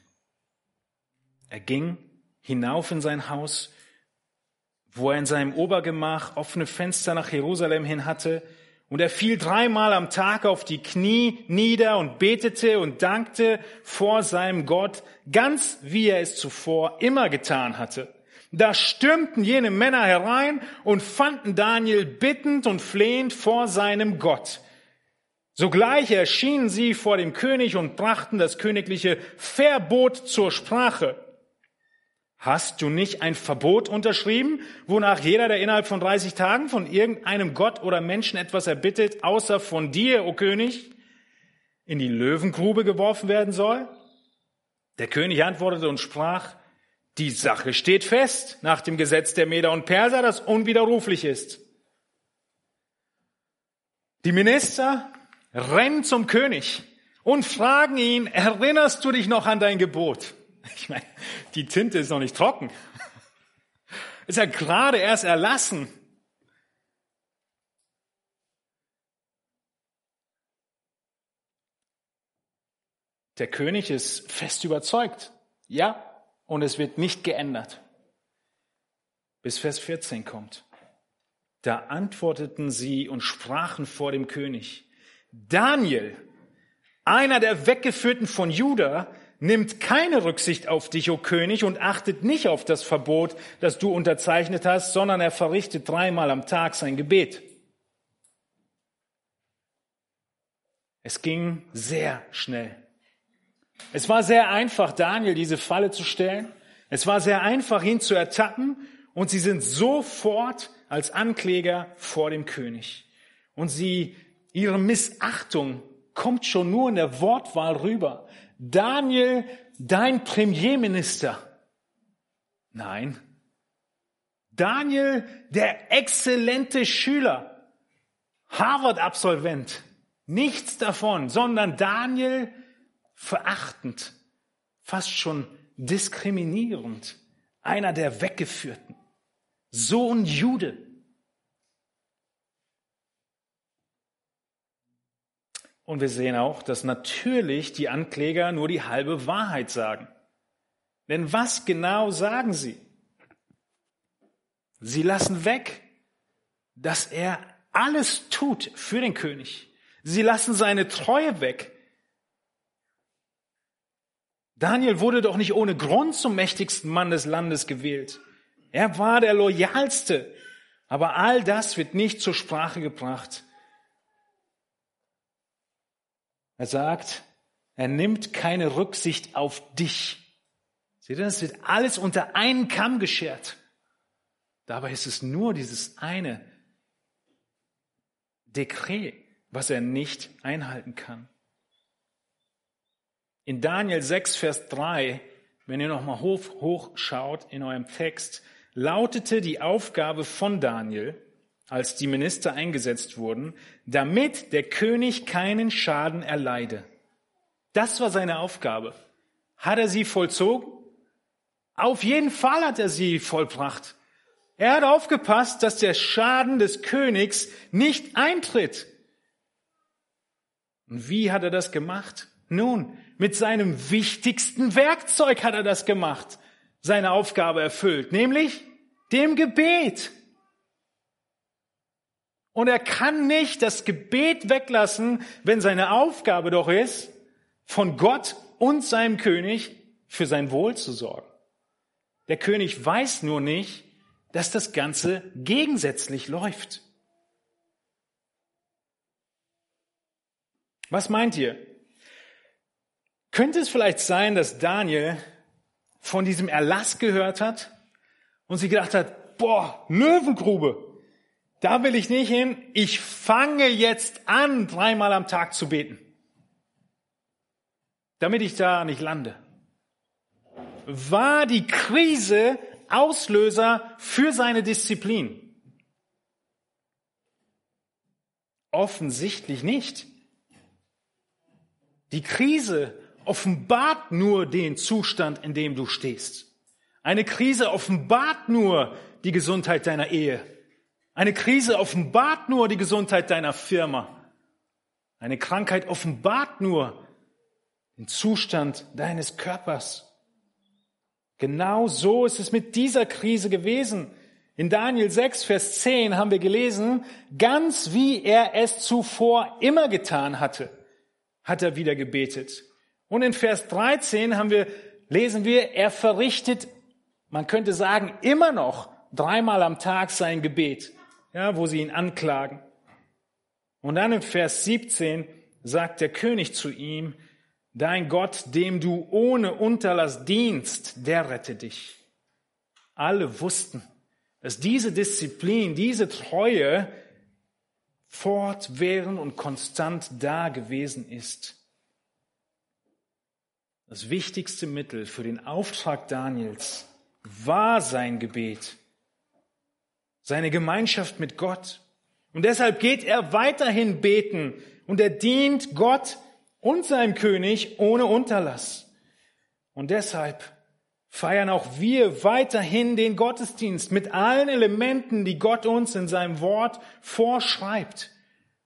Er ging hinauf in sein Haus, wo er in seinem Obergemach offene Fenster nach Jerusalem hin hatte, und er fiel dreimal am Tag auf die Knie nieder und betete und dankte vor seinem Gott, ganz wie er es zuvor immer getan hatte. Da stürmten jene Männer herein und fanden Daniel bittend und flehend vor seinem Gott. Sogleich erschienen sie vor dem König und brachten das königliche Verbot zur Sprache. Hast du nicht ein Verbot unterschrieben, wonach jeder, der innerhalb von 30 Tagen von irgendeinem Gott oder Menschen etwas erbittet, außer von dir, o König, in die Löwengrube geworfen werden soll? Der König antwortete und sprach, die Sache steht fest nach dem Gesetz der Meder und Perser, das unwiderruflich ist. Die Minister rennen zum König und fragen ihn, erinnerst du dich noch an dein Gebot? Ich meine, die Tinte ist noch nicht trocken. Ist ja gerade erst erlassen. Der König ist fest überzeugt. Ja, und es wird nicht geändert. Bis Vers 14 kommt. Da antworteten sie und sprachen vor dem König. Daniel, einer der Weggeführten von Juda, nimmt keine Rücksicht auf dich, o König, und achtet nicht auf das Verbot, das du unterzeichnet hast, sondern er verrichtet dreimal am Tag sein Gebet. Es ging sehr schnell. Es war sehr einfach, Daniel diese Falle zu stellen. Es war sehr einfach, ihn zu ertappen. Und sie sind sofort als Ankläger vor dem König. Und sie Ihre Missachtung kommt schon nur in der Wortwahl rüber. Daniel, dein Premierminister. Nein. Daniel, der exzellente Schüler, Harvard-Absolvent. Nichts davon, sondern Daniel verachtend, fast schon diskriminierend, einer der Weggeführten, Sohn Jude. Und wir sehen auch, dass natürlich die Ankläger nur die halbe Wahrheit sagen. Denn was genau sagen sie? Sie lassen weg, dass er alles tut für den König. Sie lassen seine Treue weg. Daniel wurde doch nicht ohne Grund zum mächtigsten Mann des Landes gewählt. Er war der loyalste. Aber all das wird nicht zur Sprache gebracht. Er sagt, er nimmt keine Rücksicht auf dich. Seht ihr, es wird alles unter einen Kamm geschert. Dabei ist es nur dieses eine Dekret, was er nicht einhalten kann. In Daniel 6, Vers 3, wenn ihr nochmal hoch, hoch schaut in eurem Text, lautete die Aufgabe von Daniel, als die Minister eingesetzt wurden, damit der König keinen Schaden erleide. Das war seine Aufgabe. Hat er sie vollzogen? Auf jeden Fall hat er sie vollbracht. Er hat aufgepasst, dass der Schaden des Königs nicht eintritt. Und wie hat er das gemacht? Nun, mit seinem wichtigsten Werkzeug hat er das gemacht, seine Aufgabe erfüllt, nämlich dem Gebet. Und er kann nicht das Gebet weglassen, wenn seine Aufgabe doch ist, von Gott und seinem König für sein Wohl zu sorgen. Der König weiß nur nicht, dass das Ganze gegensätzlich läuft. Was meint ihr? Könnte es vielleicht sein, dass Daniel von diesem Erlass gehört hat und sie gedacht hat, boah, Löwengrube, da will ich nicht hin. Ich fange jetzt an, dreimal am Tag zu beten. Damit ich da nicht lande. War die Krise Auslöser für seine Disziplin? Offensichtlich nicht. Die Krise offenbart nur den Zustand, in dem du stehst. Eine Krise offenbart nur die Gesundheit deiner Ehe. Eine Krise offenbart nur die Gesundheit deiner Firma. Eine Krankheit offenbart nur den Zustand deines Körpers. Genau so ist es mit dieser Krise gewesen. In Daniel 6, Vers 10 haben wir gelesen, ganz wie er es zuvor immer getan hatte, hat er wieder gebetet. Und in Vers 13 haben wir, lesen wir, er verrichtet, man könnte sagen, immer noch dreimal am Tag sein Gebet ja, wo sie ihn anklagen. Und dann im Vers 17 sagt der König zu ihm, dein Gott, dem du ohne Unterlass dienst, der rette dich. Alle wussten, dass diese Disziplin, diese Treue fortwährend und konstant da gewesen ist. Das wichtigste Mittel für den Auftrag Daniels war sein Gebet seine Gemeinschaft mit Gott. Und deshalb geht er weiterhin beten und er dient Gott und seinem König ohne Unterlass. Und deshalb feiern auch wir weiterhin den Gottesdienst mit allen Elementen, die Gott uns in seinem Wort vorschreibt.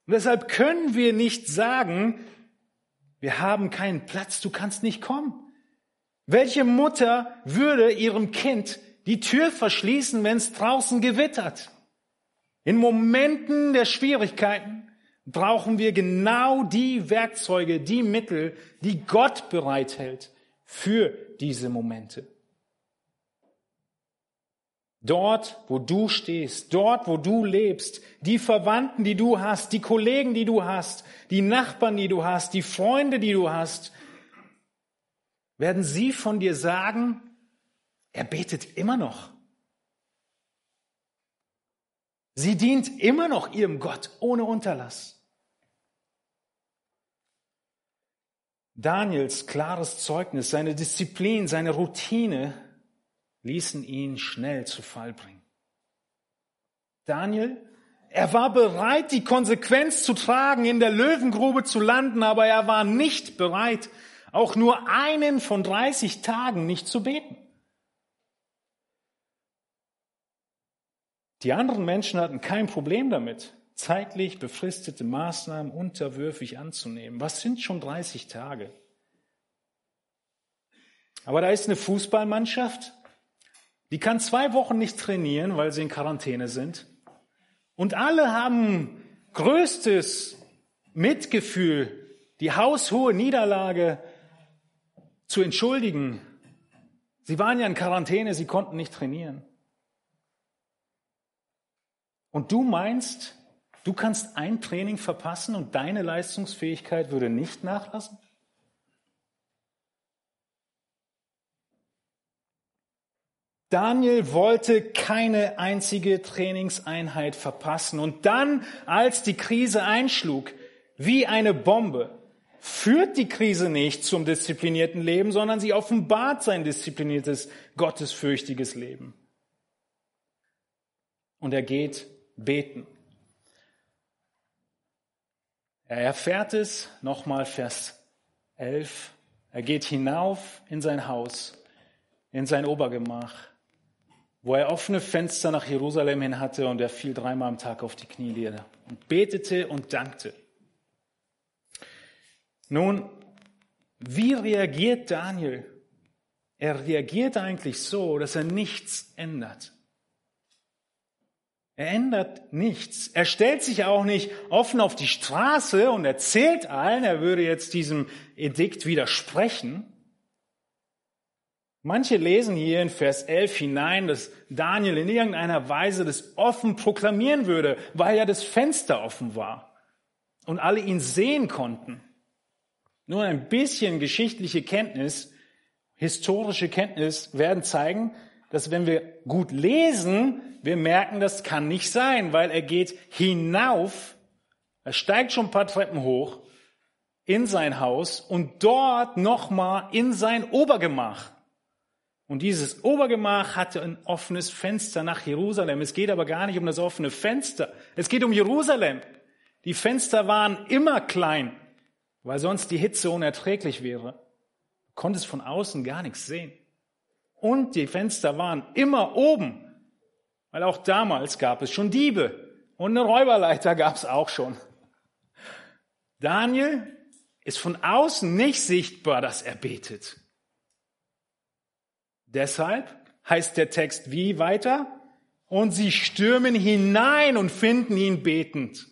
Und deshalb können wir nicht sagen, wir haben keinen Platz, du kannst nicht kommen. Welche Mutter würde ihrem Kind die Tür verschließen, wenn es draußen gewittert. In Momenten der Schwierigkeiten brauchen wir genau die Werkzeuge, die Mittel, die Gott bereithält für diese Momente. Dort, wo du stehst, dort, wo du lebst, die Verwandten, die du hast, die Kollegen, die du hast, die Nachbarn, die du hast, die Freunde, die du hast, werden sie von dir sagen, er betet immer noch. Sie dient immer noch ihrem Gott ohne Unterlass. Daniels klares Zeugnis, seine Disziplin, seine Routine ließen ihn schnell zu Fall bringen. Daniel, er war bereit, die Konsequenz zu tragen, in der Löwengrube zu landen, aber er war nicht bereit, auch nur einen von 30 Tagen nicht zu beten. Die anderen Menschen hatten kein Problem damit, zeitlich befristete Maßnahmen unterwürfig anzunehmen. Was sind schon 30 Tage? Aber da ist eine Fußballmannschaft, die kann zwei Wochen nicht trainieren, weil sie in Quarantäne sind. Und alle haben größtes Mitgefühl, die haushohe Niederlage zu entschuldigen. Sie waren ja in Quarantäne, sie konnten nicht trainieren. Und du meinst, du kannst ein Training verpassen und deine Leistungsfähigkeit würde nicht nachlassen? Daniel wollte keine einzige Trainingseinheit verpassen. Und dann, als die Krise einschlug, wie eine Bombe, führt die Krise nicht zum disziplinierten Leben, sondern sie offenbart sein diszipliniertes, gottesfürchtiges Leben. Und er geht beten. Er erfährt es, nochmal Vers 11, er geht hinauf in sein Haus, in sein Obergemach, wo er offene Fenster nach Jerusalem hin hatte und er fiel dreimal am Tag auf die Knie nieder und betete und dankte. Nun, wie reagiert Daniel? Er reagiert eigentlich so, dass er nichts ändert. Er ändert nichts. Er stellt sich auch nicht offen auf die Straße und erzählt allen, er würde jetzt diesem Edikt widersprechen. Manche lesen hier in Vers 11 hinein, dass Daniel in irgendeiner Weise das offen proklamieren würde, weil ja das Fenster offen war und alle ihn sehen konnten. Nur ein bisschen geschichtliche Kenntnis, historische Kenntnis werden zeigen, dass wenn wir gut lesen, wir merken, das kann nicht sein, weil er geht hinauf, er steigt schon ein paar Treppen hoch in sein Haus und dort nochmal in sein Obergemach. Und dieses Obergemach hatte ein offenes Fenster nach Jerusalem. Es geht aber gar nicht um das offene Fenster. Es geht um Jerusalem. Die Fenster waren immer klein, weil sonst die Hitze unerträglich wäre. Du konntest von außen gar nichts sehen und die Fenster waren immer oben, weil auch damals gab es schon Diebe und eine Räuberleiter gab es auch schon. Daniel ist von außen nicht sichtbar, dass er betet. Deshalb heißt der Text wie weiter? Und sie stürmen hinein und finden ihn betend.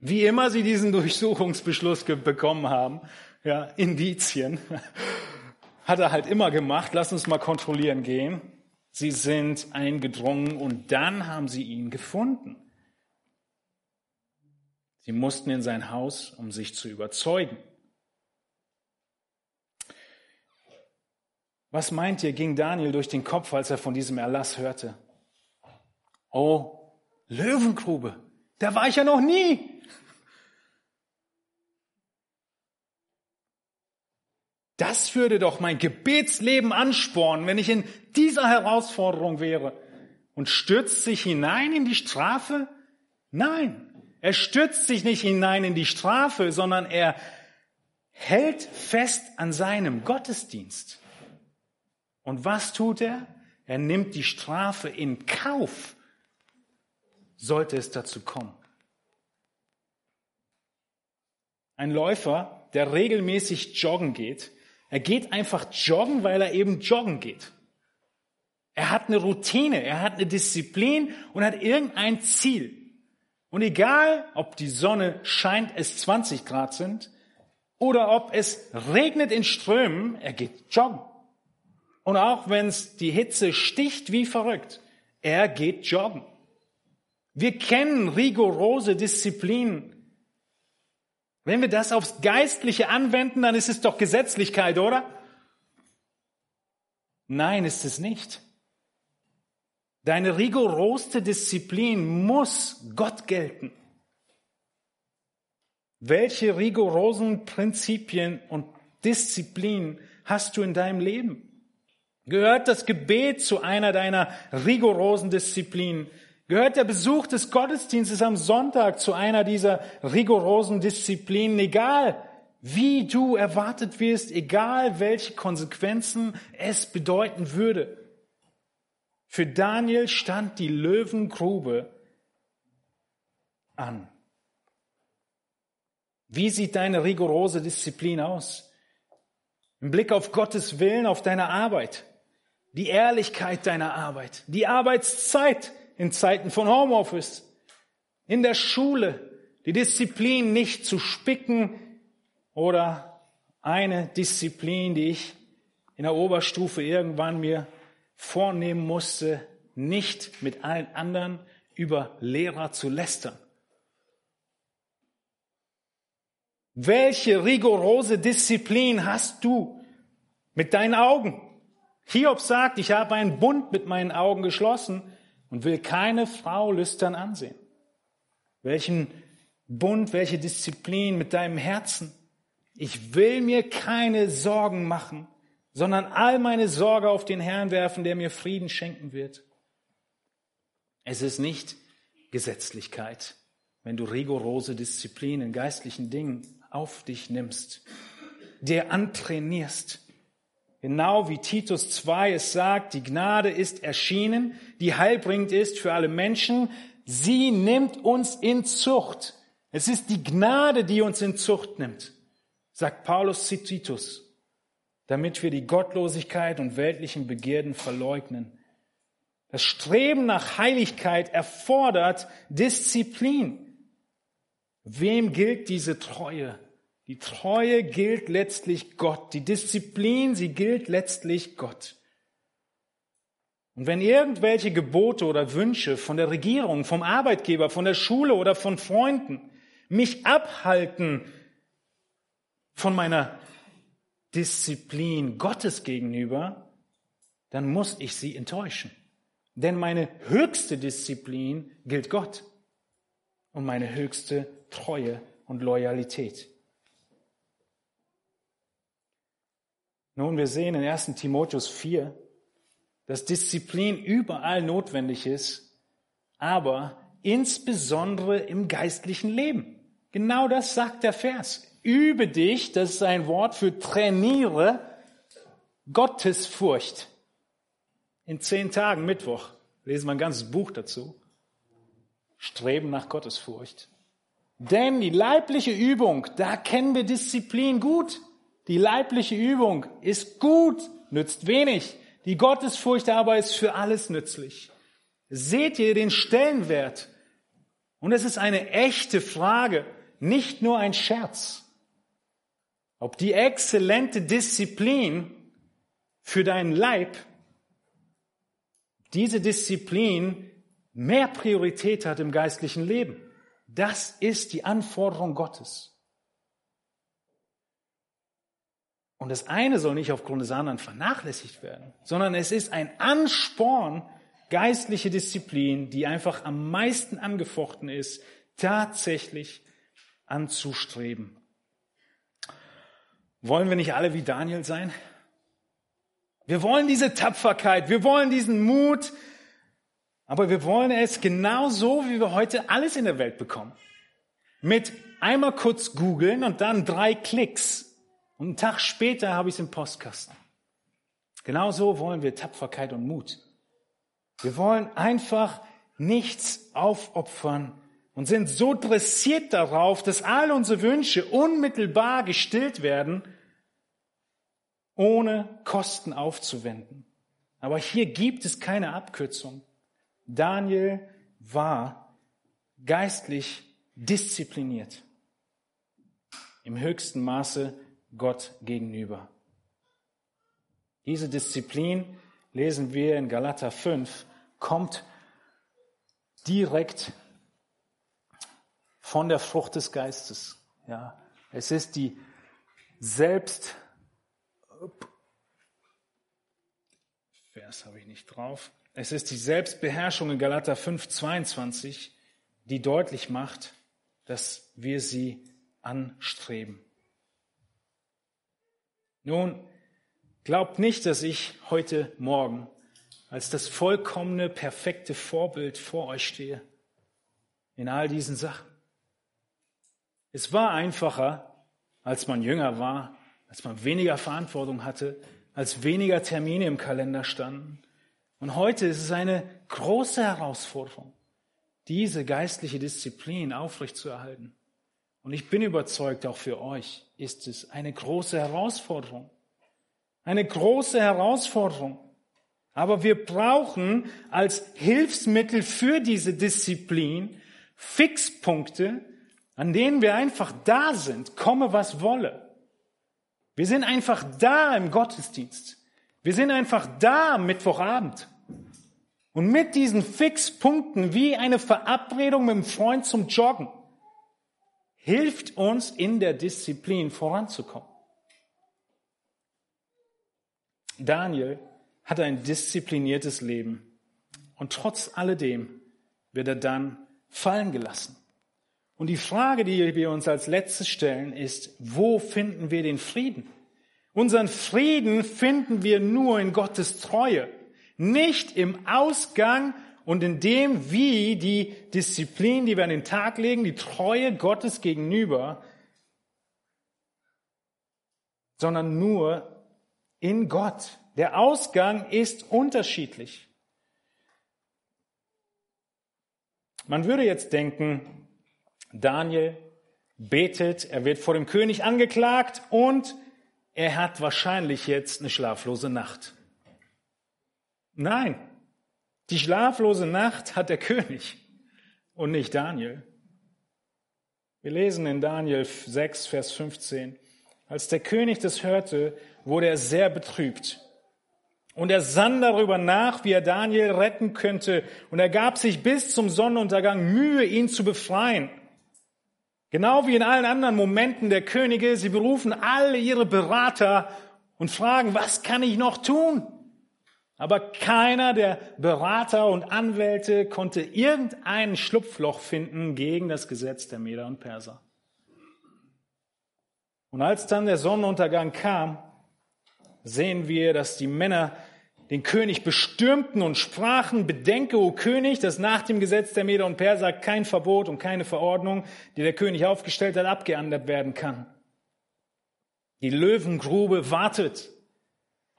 Wie immer sie diesen Durchsuchungsbeschluss bekommen haben, ja, Indizien hat er halt immer gemacht. Lass uns mal kontrollieren gehen. Sie sind eingedrungen und dann haben sie ihn gefunden. Sie mussten in sein Haus, um sich zu überzeugen. Was meint ihr, ging Daniel durch den Kopf, als er von diesem Erlass hörte? Oh, Löwengrube, da war ich ja noch nie. Das würde doch mein Gebetsleben anspornen, wenn ich in dieser Herausforderung wäre. Und stürzt sich hinein in die Strafe? Nein, er stürzt sich nicht hinein in die Strafe, sondern er hält fest an seinem Gottesdienst. Und was tut er? Er nimmt die Strafe in Kauf, sollte es dazu kommen. Ein Läufer, der regelmäßig joggen geht, er geht einfach joggen, weil er eben joggen geht. Er hat eine Routine, er hat eine Disziplin und hat irgendein Ziel. Und egal, ob die Sonne scheint, es 20 Grad sind, oder ob es regnet in Strömen, er geht joggen. Und auch wenn es die Hitze sticht wie verrückt, er geht joggen. Wir kennen rigorose Disziplinen wenn wir das aufs Geistliche anwenden, dann ist es doch Gesetzlichkeit, oder? Nein, ist es nicht. Deine rigorosste Disziplin muss Gott gelten. Welche rigorosen Prinzipien und Disziplinen hast du in deinem Leben? Gehört das Gebet zu einer deiner rigorosen Disziplinen? Gehört der Besuch des Gottesdienstes am Sonntag zu einer dieser rigorosen Disziplinen? Egal, wie du erwartet wirst, egal welche Konsequenzen es bedeuten würde. Für Daniel stand die Löwengrube an. Wie sieht deine rigorose Disziplin aus? Im Blick auf Gottes Willen, auf deine Arbeit, die Ehrlichkeit deiner Arbeit, die Arbeitszeit in Zeiten von Homeoffice, in der Schule, die Disziplin nicht zu spicken oder eine Disziplin, die ich in der Oberstufe irgendwann mir vornehmen musste, nicht mit allen anderen über Lehrer zu lästern. Welche rigorose Disziplin hast du mit deinen Augen? Hiob sagt, ich habe einen Bund mit meinen Augen geschlossen und will keine Frau lüstern ansehen. Welchen Bund, welche Disziplin mit deinem Herzen? Ich will mir keine Sorgen machen, sondern all meine Sorge auf den Herrn werfen, der mir Frieden schenken wird. Es ist nicht Gesetzlichkeit, wenn du rigorose Disziplin in geistlichen Dingen auf dich nimmst, der antrainierst. Genau wie Titus 2 es sagt, die Gnade ist erschienen, die heilbringend ist für alle Menschen. Sie nimmt uns in Zucht. Es ist die Gnade, die uns in Zucht nimmt, sagt Paulus zu Titus, damit wir die Gottlosigkeit und weltlichen Begierden verleugnen. Das Streben nach Heiligkeit erfordert Disziplin. Wem gilt diese Treue? Die Treue gilt letztlich Gott. Die Disziplin, sie gilt letztlich Gott. Und wenn irgendwelche Gebote oder Wünsche von der Regierung, vom Arbeitgeber, von der Schule oder von Freunden mich abhalten von meiner Disziplin Gottes gegenüber, dann muss ich sie enttäuschen. Denn meine höchste Disziplin gilt Gott und meine höchste Treue und Loyalität. Nun, wir sehen in 1 Timotheus 4, dass Disziplin überall notwendig ist, aber insbesondere im geistlichen Leben. Genau das sagt der Vers. Übe dich, das ist ein Wort für trainiere Gottesfurcht. In zehn Tagen, Mittwoch, lesen wir ein ganzes Buch dazu. Streben nach Gottesfurcht. Denn die leibliche Übung, da kennen wir Disziplin gut. Die leibliche Übung ist gut, nützt wenig. Die Gottesfurcht aber ist für alles nützlich. Seht ihr den Stellenwert? Und es ist eine echte Frage, nicht nur ein Scherz. Ob die exzellente Disziplin für deinen Leib, diese Disziplin mehr Priorität hat im geistlichen Leben. Das ist die Anforderung Gottes. Und das eine soll nicht aufgrund des anderen vernachlässigt werden, sondern es ist ein Ansporn, geistliche Disziplin, die einfach am meisten angefochten ist, tatsächlich anzustreben. Wollen wir nicht alle wie Daniel sein? Wir wollen diese Tapferkeit, wir wollen diesen Mut, aber wir wollen es genau so, wie wir heute alles in der Welt bekommen. Mit einmal kurz googeln und dann drei Klicks. Und einen Tag später habe ich es im Postkasten. Genau so wollen wir Tapferkeit und Mut. Wir wollen einfach nichts aufopfern und sind so dressiert darauf, dass all unsere Wünsche unmittelbar gestillt werden, ohne Kosten aufzuwenden. Aber hier gibt es keine Abkürzung. Daniel war geistlich diszipliniert. Im höchsten Maße Gott gegenüber. Diese Disziplin, lesen wir in Galater 5, kommt direkt von der Frucht des Geistes. Ja, es ist die Selbst, Vers habe ich nicht drauf. Es ist die Selbstbeherrschung in Galater 5, 22, die deutlich macht, dass wir sie anstreben. Nun, glaubt nicht, dass ich heute Morgen als das vollkommene, perfekte Vorbild vor euch stehe in all diesen Sachen. Es war einfacher, als man jünger war, als man weniger Verantwortung hatte, als weniger Termine im Kalender standen. Und heute ist es eine große Herausforderung, diese geistliche Disziplin aufrechtzuerhalten. Und ich bin überzeugt, auch für euch ist es eine große Herausforderung. Eine große Herausforderung. Aber wir brauchen als Hilfsmittel für diese Disziplin Fixpunkte, an denen wir einfach da sind, komme was wolle. Wir sind einfach da im Gottesdienst. Wir sind einfach da am Mittwochabend. Und mit diesen Fixpunkten wie eine Verabredung mit einem Freund zum Joggen hilft uns in der Disziplin voranzukommen. Daniel hat ein diszipliniertes Leben und trotz alledem wird er dann fallen gelassen. Und die Frage, die wir uns als letztes stellen, ist, wo finden wir den Frieden? Unseren Frieden finden wir nur in Gottes Treue, nicht im Ausgang und in dem, wie die Disziplin, die wir an den Tag legen, die Treue Gottes gegenüber, sondern nur in Gott. Der Ausgang ist unterschiedlich. Man würde jetzt denken, Daniel betet, er wird vor dem König angeklagt und er hat wahrscheinlich jetzt eine schlaflose Nacht. Nein, die schlaflose Nacht hat der König und nicht Daniel. Wir lesen in Daniel 6, Vers 15. Als der König das hörte, wurde er sehr betrübt. Und er sann darüber nach, wie er Daniel retten könnte. Und er gab sich bis zum Sonnenuntergang Mühe, ihn zu befreien. Genau wie in allen anderen Momenten der Könige, sie berufen alle ihre Berater und fragen, was kann ich noch tun? Aber keiner der Berater und Anwälte konnte irgendein Schlupfloch finden gegen das Gesetz der Meder und Perser. Und als dann der Sonnenuntergang kam, sehen wir, dass die Männer den König bestürmten und sprachen, bedenke, o König, dass nach dem Gesetz der Meder und Perser kein Verbot und keine Verordnung, die der König aufgestellt hat, abgeändert werden kann. Die Löwengrube wartet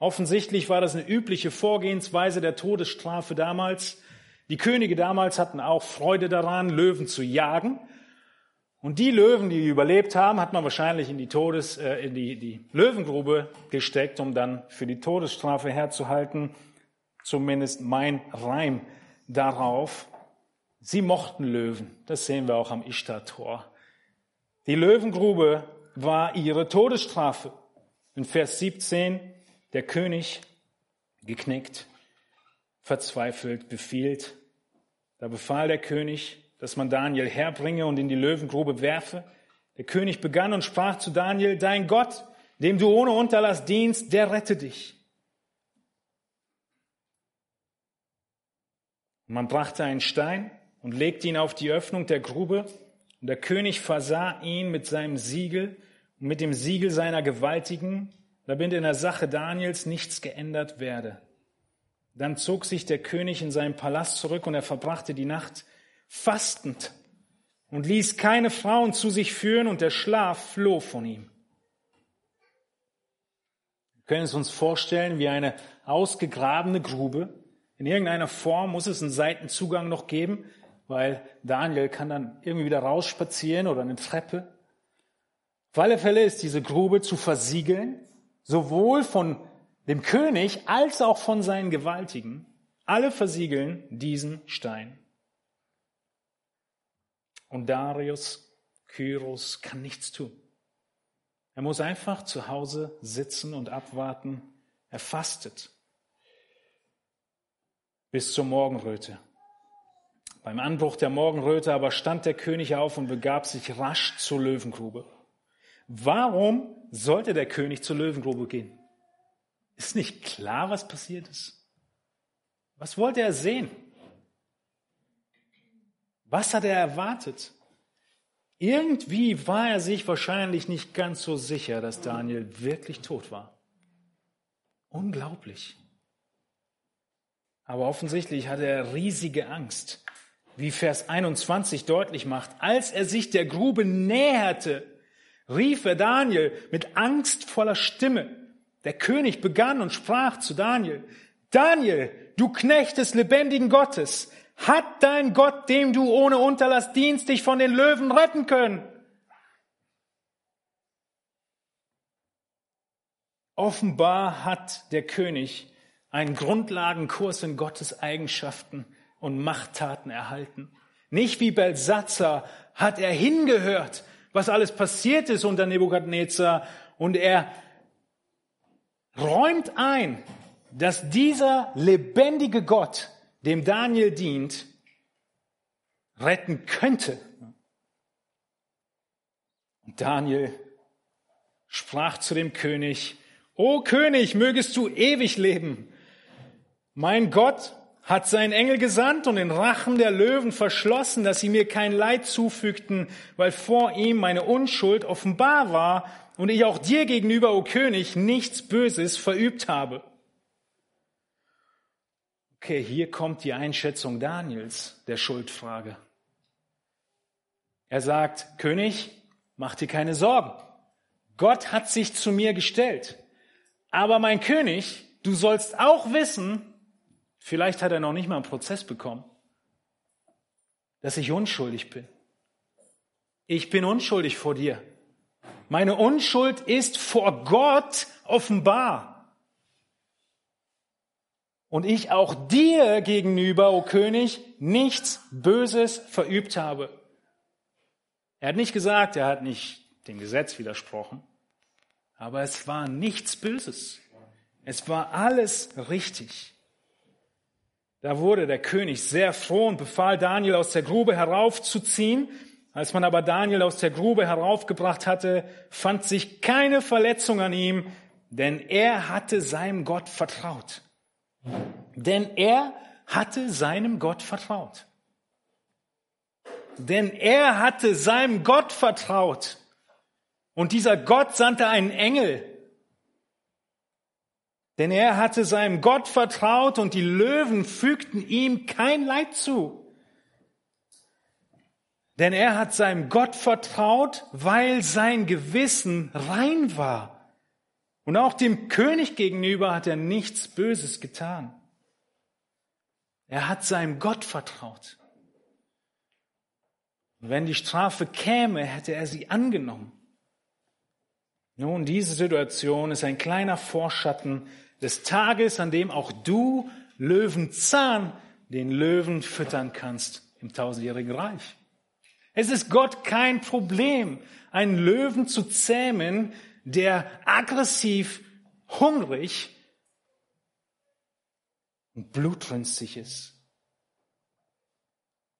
Offensichtlich war das eine übliche Vorgehensweise der Todesstrafe damals. Die Könige damals hatten auch Freude daran, Löwen zu jagen. Und die Löwen, die überlebt haben, hat man wahrscheinlich in die Todes, äh, in die, die Löwengrube gesteckt, um dann für die Todesstrafe herzuhalten. Zumindest mein Reim darauf. Sie mochten Löwen. Das sehen wir auch am Ishtar-Tor. Die Löwengrube war ihre Todesstrafe. In Vers 17 der König, geknickt, verzweifelt, befiehlt. Da befahl der König, dass man Daniel herbringe und in die Löwengrube werfe. Der König begann und sprach zu Daniel, dein Gott, dem du ohne Unterlass dienst, der rette dich. man brachte einen Stein und legte ihn auf die Öffnung der Grube, und der König versah ihn mit seinem Siegel und mit dem Siegel seiner Gewaltigen, damit in der Sache Daniels nichts geändert werde. Dann zog sich der König in seinen Palast zurück und er verbrachte die Nacht fastend und ließ keine Frauen zu sich führen und der Schlaf floh von ihm. Wir können es uns vorstellen wie eine ausgegrabene Grube. In irgendeiner Form muss es einen Seitenzugang noch geben, weil Daniel kann dann irgendwie wieder rausspazieren oder eine Treppe. Auf alle Fälle ist diese Grube zu versiegeln sowohl von dem König als auch von seinen Gewaltigen, alle versiegeln diesen Stein. Und Darius, Kyros kann nichts tun. Er muss einfach zu Hause sitzen und abwarten. Er fastet bis zur Morgenröte. Beim Anbruch der Morgenröte aber stand der König auf und begab sich rasch zur Löwengrube. Warum sollte der König zur Löwengrube gehen? Ist nicht klar, was passiert ist? Was wollte er sehen? Was hat er erwartet? Irgendwie war er sich wahrscheinlich nicht ganz so sicher, dass Daniel wirklich tot war. Unglaublich. Aber offensichtlich hatte er riesige Angst, wie Vers 21 deutlich macht. Als er sich der Grube näherte, rief er Daniel mit angstvoller Stimme. Der König begann und sprach zu Daniel, Daniel, du Knecht des lebendigen Gottes, hat dein Gott, dem du ohne Unterlass dienst, dich von den Löwen retten können? Offenbar hat der König einen Grundlagenkurs in Gottes Eigenschaften und Machttaten erhalten. Nicht wie Belsatzer hat er hingehört, was alles passiert ist unter Nebukadnezar und er räumt ein, dass dieser lebendige Gott, dem Daniel dient, retten könnte. Und Daniel sprach zu dem König, O König, mögest du ewig leben. Mein Gott hat seinen Engel gesandt und den Rachen der Löwen verschlossen, dass sie mir kein Leid zufügten, weil vor ihm meine Unschuld offenbar war und ich auch dir gegenüber, o König, nichts Böses verübt habe. Okay, hier kommt die Einschätzung Daniels der Schuldfrage. Er sagt, König, mach dir keine Sorgen. Gott hat sich zu mir gestellt. Aber mein König, du sollst auch wissen, vielleicht hat er noch nicht mal einen Prozess bekommen, dass ich unschuldig bin. Ich bin unschuldig vor dir. Meine Unschuld ist vor Gott offenbar und ich auch dir gegenüber, o oh König, nichts Böses verübt habe. Er hat nicht gesagt, er hat nicht dem Gesetz widersprochen, aber es war nichts Böses. Es war alles richtig. Da wurde der König sehr froh und befahl Daniel aus der Grube heraufzuziehen. Als man aber Daniel aus der Grube heraufgebracht hatte, fand sich keine Verletzung an ihm, denn er hatte seinem Gott vertraut. Denn er hatte seinem Gott vertraut. Denn er hatte seinem Gott vertraut. Und dieser Gott sandte einen Engel. Denn er hatte seinem Gott vertraut und die Löwen fügten ihm kein Leid zu. Denn er hat seinem Gott vertraut, weil sein Gewissen rein war. Und auch dem König gegenüber hat er nichts Böses getan. Er hat seinem Gott vertraut. Und wenn die Strafe käme, hätte er sie angenommen. Nun, diese Situation ist ein kleiner Vorschatten des Tages, an dem auch du Löwenzahn den Löwen füttern kannst im tausendjährigen Reich. Es ist Gott kein Problem, einen Löwen zu zähmen, der aggressiv, hungrig und blutrünstig ist.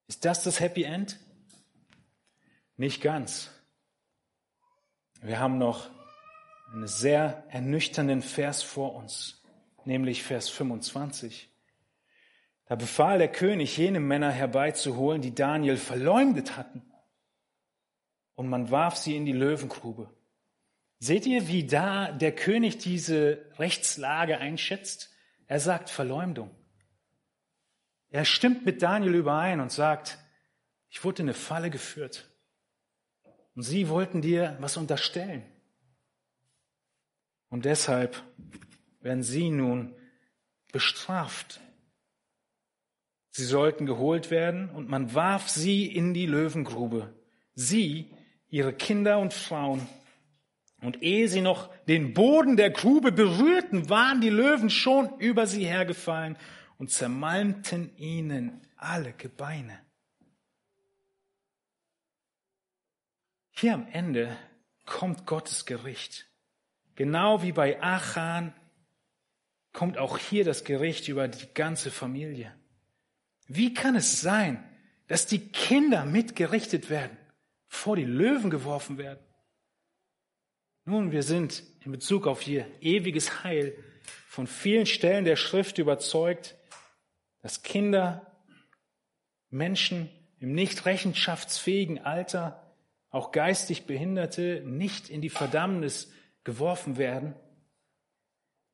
Ist das das Happy End? Nicht ganz. Wir haben noch einen sehr ernüchternden Vers vor uns, nämlich Vers 25. Da befahl der König, jene Männer herbeizuholen, die Daniel verleumdet hatten. Und man warf sie in die Löwengrube. Seht ihr, wie da der König diese Rechtslage einschätzt? Er sagt Verleumdung. Er stimmt mit Daniel überein und sagt, ich wurde in eine Falle geführt. Und sie wollten dir was unterstellen. Und deshalb werden sie nun bestraft. Sie sollten geholt werden und man warf sie in die Löwengrube. Sie, ihre Kinder und Frauen und ehe sie noch den Boden der Grube berührten, waren die Löwen schon über sie hergefallen und zermalmten ihnen alle Gebeine. Hier am Ende kommt Gottes Gericht. Genau wie bei Achan kommt auch hier das Gericht über die ganze Familie. Wie kann es sein, dass die Kinder mitgerichtet werden, vor die Löwen geworfen werden? Nun, wir sind in Bezug auf ihr ewiges Heil von vielen Stellen der Schrift überzeugt, dass Kinder, Menschen im nicht rechenschaftsfähigen Alter auch geistig Behinderte, nicht in die Verdammnis geworfen werden?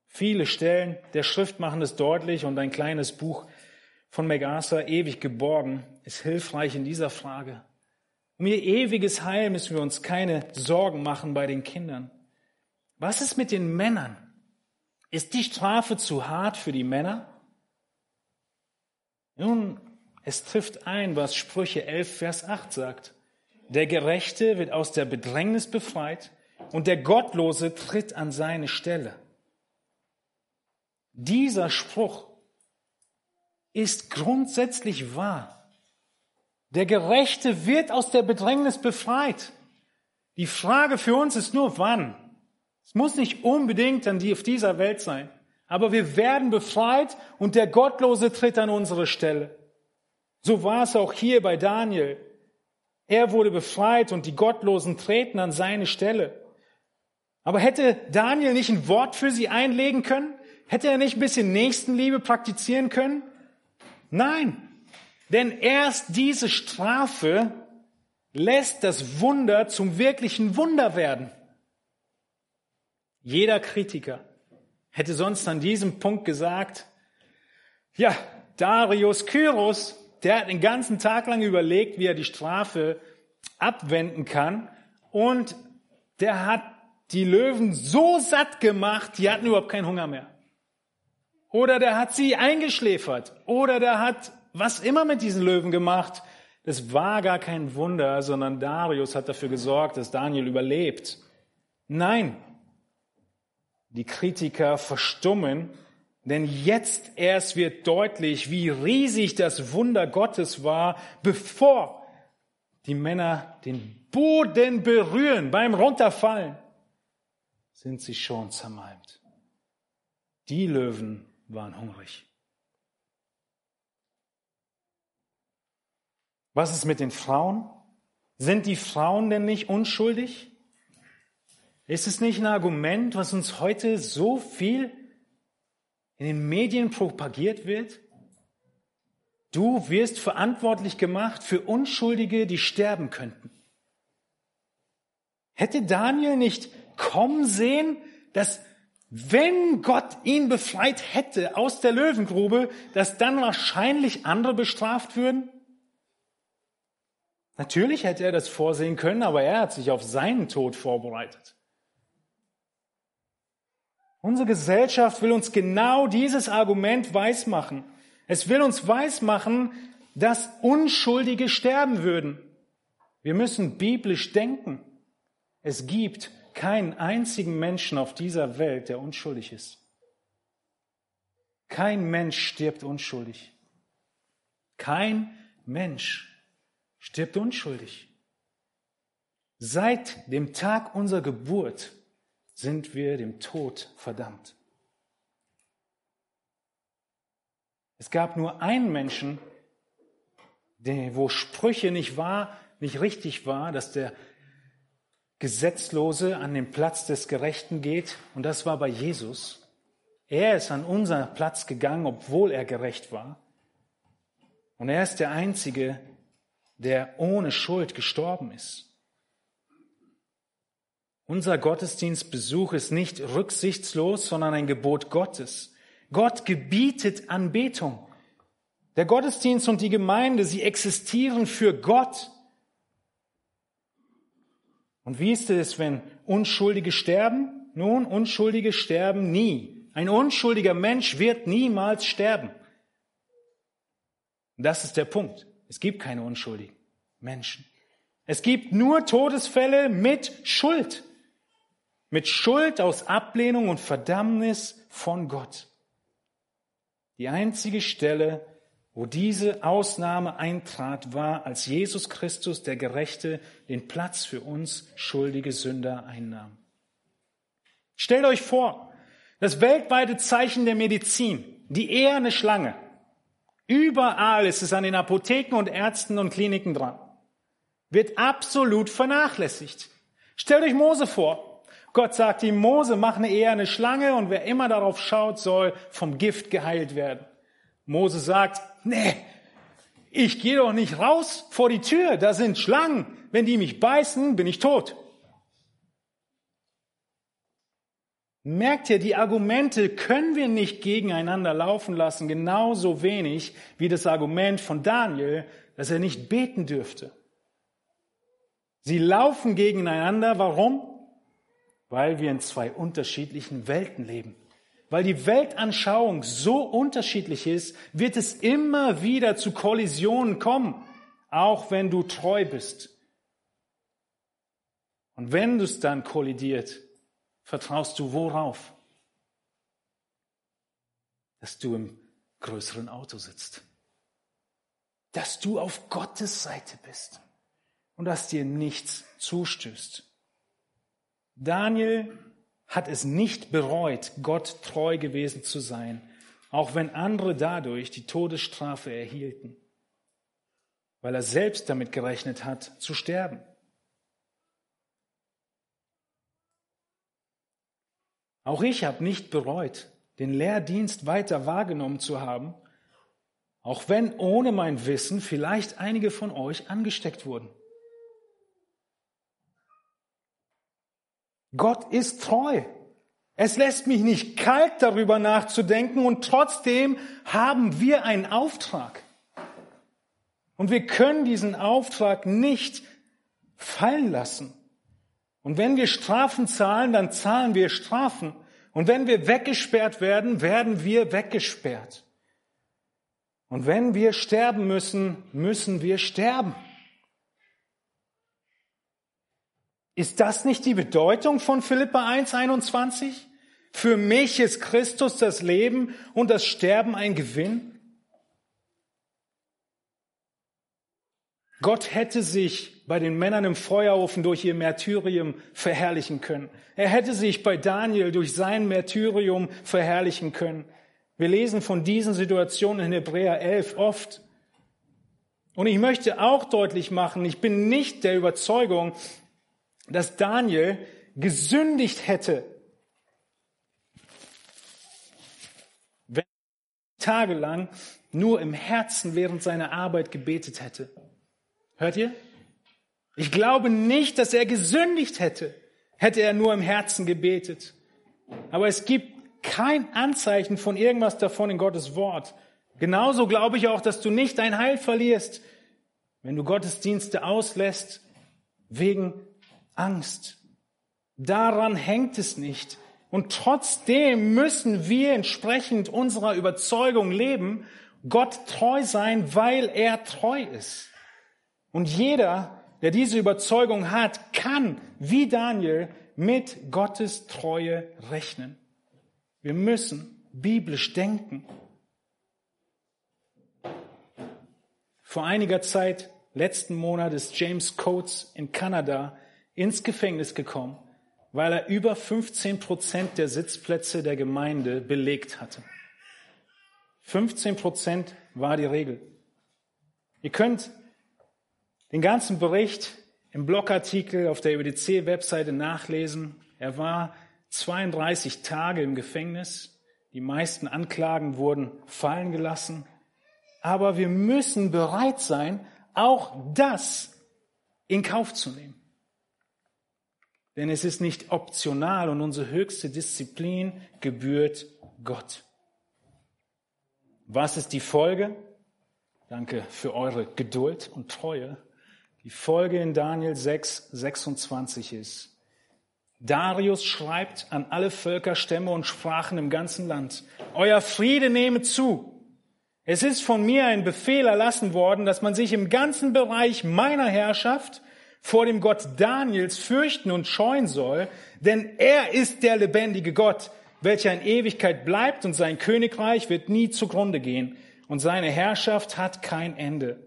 Viele Stellen der Schrift machen es deutlich und ein kleines Buch von MacArthur, ewig geborgen, ist hilfreich in dieser Frage. Um ihr ewiges Heil müssen wir uns keine Sorgen machen bei den Kindern. Was ist mit den Männern? Ist die Strafe zu hart für die Männer? Nun, es trifft ein, was Sprüche 11, Vers 8 sagt. Der Gerechte wird aus der Bedrängnis befreit und der Gottlose tritt an seine Stelle. Dieser Spruch ist grundsätzlich wahr. Der Gerechte wird aus der Bedrängnis befreit. Die Frage für uns ist nur, wann? Es muss nicht unbedingt an die auf dieser Welt sein. Aber wir werden befreit und der Gottlose tritt an unsere Stelle. So war es auch hier bei Daniel. Er wurde befreit und die Gottlosen treten an seine Stelle. Aber hätte Daniel nicht ein Wort für sie einlegen können? Hätte er nicht ein bisschen Nächstenliebe praktizieren können? Nein, denn erst diese Strafe lässt das Wunder zum wirklichen Wunder werden. Jeder Kritiker hätte sonst an diesem Punkt gesagt, ja, Darius Kyros, der hat den ganzen Tag lang überlegt, wie er die Strafe abwenden kann und der hat die Löwen so satt gemacht, die hatten überhaupt keinen Hunger mehr. Oder der hat sie eingeschläfert. Oder der hat was immer mit diesen Löwen gemacht. Das war gar kein Wunder, sondern Darius hat dafür gesorgt, dass Daniel überlebt. Nein, die Kritiker verstummen, denn jetzt erst wird deutlich, wie riesig das Wunder Gottes war, bevor die Männer den Boden berühren beim Runterfallen, sind sie schon zermalmt. Die Löwen waren hungrig. Was ist mit den Frauen? Sind die Frauen denn nicht unschuldig? Ist es nicht ein Argument, was uns heute so viel in den Medien propagiert wird? Du wirst verantwortlich gemacht für Unschuldige, die sterben könnten. Hätte Daniel nicht kommen sehen, dass wenn Gott ihn befreit hätte aus der Löwengrube, dass dann wahrscheinlich andere bestraft würden? Natürlich hätte er das vorsehen können, aber er hat sich auf seinen Tod vorbereitet. Unsere Gesellschaft will uns genau dieses Argument weismachen. Es will uns weismachen, dass Unschuldige sterben würden. Wir müssen biblisch denken. Es gibt keinen einzigen Menschen auf dieser Welt, der unschuldig ist. Kein Mensch stirbt unschuldig. Kein Mensch stirbt unschuldig. Seit dem Tag unserer Geburt sind wir dem Tod verdammt. Es gab nur einen Menschen, wo Sprüche nicht wahr, nicht richtig war, dass der Gesetzlose an den Platz des Gerechten geht, und das war bei Jesus. Er ist an unseren Platz gegangen, obwohl er gerecht war. Und er ist der Einzige, der ohne Schuld gestorben ist. Unser Gottesdienstbesuch ist nicht rücksichtslos, sondern ein Gebot Gottes. Gott gebietet Anbetung. Der Gottesdienst und die Gemeinde, sie existieren für Gott. Und wie ist es, wenn Unschuldige sterben? Nun, Unschuldige sterben nie. Ein unschuldiger Mensch wird niemals sterben. Das ist der Punkt. Es gibt keine unschuldigen Menschen. Es gibt nur Todesfälle mit Schuld. Mit Schuld aus Ablehnung und Verdammnis von Gott. Die einzige Stelle, wo diese Ausnahme eintrat, war, als Jesus Christus, der Gerechte, den Platz für uns schuldige Sünder einnahm. Stellt euch vor, das weltweite Zeichen der Medizin, die eherne Schlange. Überall ist es an den Apotheken und Ärzten und Kliniken dran. Wird absolut vernachlässigt. Stellt euch Mose vor. Gott sagt ihm, Mose, mach eine eherne Schlange und wer immer darauf schaut, soll vom Gift geheilt werden. Mose sagt, nee, ich gehe doch nicht raus vor die Tür, da sind Schlangen. Wenn die mich beißen, bin ich tot. Merkt ihr, die Argumente können wir nicht gegeneinander laufen lassen, genauso wenig wie das Argument von Daniel, dass er nicht beten dürfte. Sie laufen gegeneinander. Warum? Weil wir in zwei unterschiedlichen Welten leben. Weil die Weltanschauung so unterschiedlich ist, wird es immer wieder zu Kollisionen kommen, auch wenn du treu bist. Und wenn es dann kollidiert, vertraust du worauf? Dass du im größeren Auto sitzt. Dass du auf Gottes Seite bist und dass dir nichts zustößt. Daniel hat es nicht bereut, Gott treu gewesen zu sein, auch wenn andere dadurch die Todesstrafe erhielten, weil er selbst damit gerechnet hat, zu sterben. Auch ich habe nicht bereut, den Lehrdienst weiter wahrgenommen zu haben, auch wenn ohne mein Wissen vielleicht einige von euch angesteckt wurden. Gott ist treu. Es lässt mich nicht kalt darüber nachzudenken und trotzdem haben wir einen Auftrag. Und wir können diesen Auftrag nicht fallen lassen. Und wenn wir Strafen zahlen, dann zahlen wir Strafen. Und wenn wir weggesperrt werden, werden wir weggesperrt. Und wenn wir sterben müssen, müssen wir sterben. Ist das nicht die Bedeutung von Philippa 1,21? Für mich ist Christus das Leben und das Sterben ein Gewinn? Gott hätte sich bei den Männern im Feuerofen durch ihr Märtyrium verherrlichen können. Er hätte sich bei Daniel durch sein Märtyrium verherrlichen können. Wir lesen von diesen Situationen in Hebräer 11 oft. Und ich möchte auch deutlich machen, ich bin nicht der Überzeugung, dass Daniel gesündigt hätte, wenn er tagelang nur im Herzen während seiner Arbeit gebetet hätte. Hört ihr? Ich glaube nicht, dass er gesündigt hätte, hätte er nur im Herzen gebetet. Aber es gibt kein Anzeichen von irgendwas davon in Gottes Wort. Genauso glaube ich auch, dass du nicht dein Heil verlierst, wenn du Gottesdienste auslässt wegen Angst. Daran hängt es nicht. Und trotzdem müssen wir entsprechend unserer Überzeugung leben, Gott treu sein, weil er treu ist. Und jeder, der diese Überzeugung hat, kann, wie Daniel, mit Gottes Treue rechnen. Wir müssen biblisch denken. Vor einiger Zeit, letzten Monat, ist James Coates in Kanada ins Gefängnis gekommen, weil er über 15 Prozent der Sitzplätze der Gemeinde belegt hatte. 15 Prozent war die Regel. Ihr könnt den ganzen Bericht im Blogartikel auf der EBDC-Webseite nachlesen. Er war 32 Tage im Gefängnis. Die meisten Anklagen wurden fallen gelassen. Aber wir müssen bereit sein, auch das in Kauf zu nehmen. Denn es ist nicht optional und unsere höchste Disziplin gebührt Gott. Was ist die Folge? Danke für eure Geduld und Treue. Die Folge in Daniel 6, 26 ist, Darius schreibt an alle Völker, Stämme und Sprachen im ganzen Land, Euer Friede nehme zu. Es ist von mir ein Befehl erlassen worden, dass man sich im ganzen Bereich meiner Herrschaft vor dem Gott Daniels fürchten und scheuen soll, denn er ist der lebendige Gott, welcher in Ewigkeit bleibt und sein Königreich wird nie zugrunde gehen und seine Herrschaft hat kein Ende.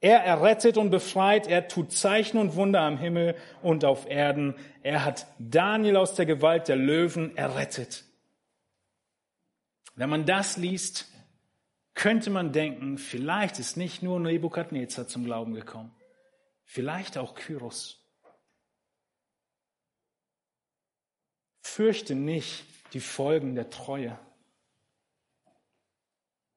Er errettet und befreit, er tut Zeichen und Wunder am Himmel und auf Erden. Er hat Daniel aus der Gewalt der Löwen errettet. Wenn man das liest, könnte man denken, vielleicht ist nicht nur Nebukadnezar zum Glauben gekommen, vielleicht auch Kyros. Fürchte nicht die Folgen der Treue.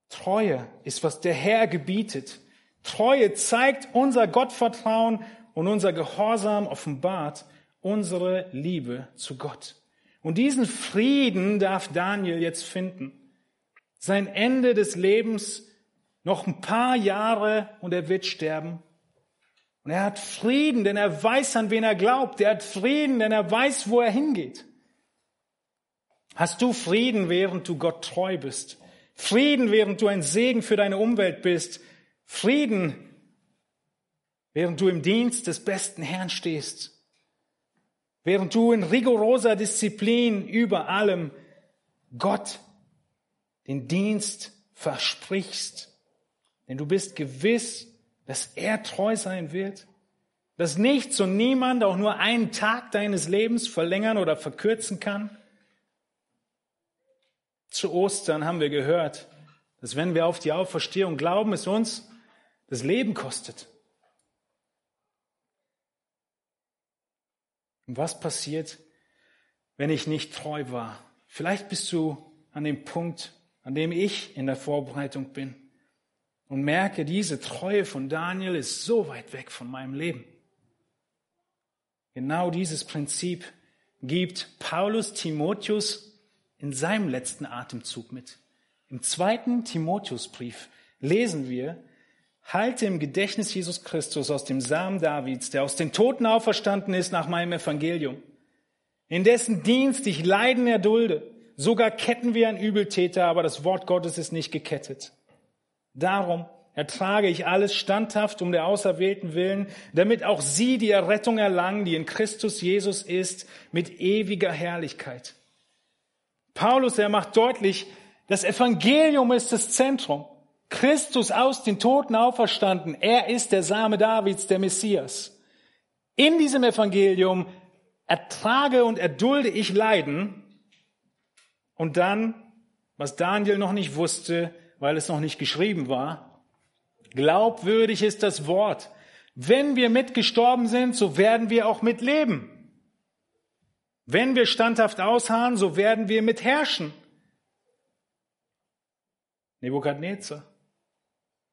Treue ist, was der Herr gebietet. Treue zeigt unser Gottvertrauen und unser Gehorsam offenbart unsere Liebe zu Gott. Und diesen Frieden darf Daniel jetzt finden. Sein Ende des Lebens noch ein paar Jahre und er wird sterben. Und er hat Frieden, denn er weiß, an wen er glaubt. Er hat Frieden, denn er weiß, wo er hingeht. Hast du Frieden, während du Gott treu bist? Frieden, während du ein Segen für deine Umwelt bist? Frieden, während du im Dienst des besten Herrn stehst? Während du in rigoroser Disziplin über allem Gott den Dienst versprichst? Denn du bist gewiss, dass er treu sein wird, dass nichts und niemand auch nur einen Tag deines Lebens verlängern oder verkürzen kann. Zu Ostern haben wir gehört, dass wenn wir auf die Auferstehung glauben, es uns das Leben kostet. Und was passiert, wenn ich nicht treu war? Vielleicht bist du an dem Punkt, an dem ich in der Vorbereitung bin und merke, diese Treue von Daniel ist so weit weg von meinem Leben. Genau dieses Prinzip gibt Paulus Timotheus in seinem letzten Atemzug mit. Im zweiten Timotheusbrief lesen wir, halte im Gedächtnis Jesus Christus aus dem Samen Davids, der aus den Toten auferstanden ist nach meinem Evangelium, in dessen Dienst ich Leiden erdulde, sogar ketten wir einen Übeltäter, aber das Wort Gottes ist nicht gekettet. Darum ertrage ich alles standhaft um der Auserwählten willen, damit auch sie die Errettung erlangen, die in Christus Jesus ist, mit ewiger Herrlichkeit. Paulus, er macht deutlich, das Evangelium ist das Zentrum. Christus aus den Toten auferstanden. Er ist der Same Davids, der Messias. In diesem Evangelium ertrage und erdulde ich Leiden. Und dann, was Daniel noch nicht wusste, weil es noch nicht geschrieben war. Glaubwürdig ist das Wort. Wenn wir mitgestorben sind, so werden wir auch mitleben. Wenn wir standhaft ausharren, so werden wir mitherrschen. Nebukadnezar.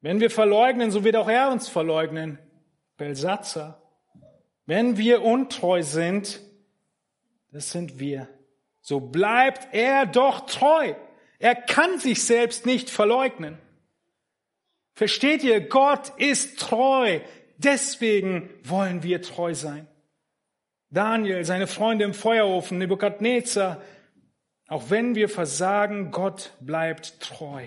Wenn wir verleugnen, so wird auch er uns verleugnen. Belsatzer. Wenn wir untreu sind, das sind wir. So bleibt er doch treu. Er kann sich selbst nicht verleugnen. Versteht ihr? Gott ist treu. Deswegen wollen wir treu sein. Daniel, seine Freunde im Feuerofen, Nebukadnezar, auch wenn wir versagen, Gott bleibt treu.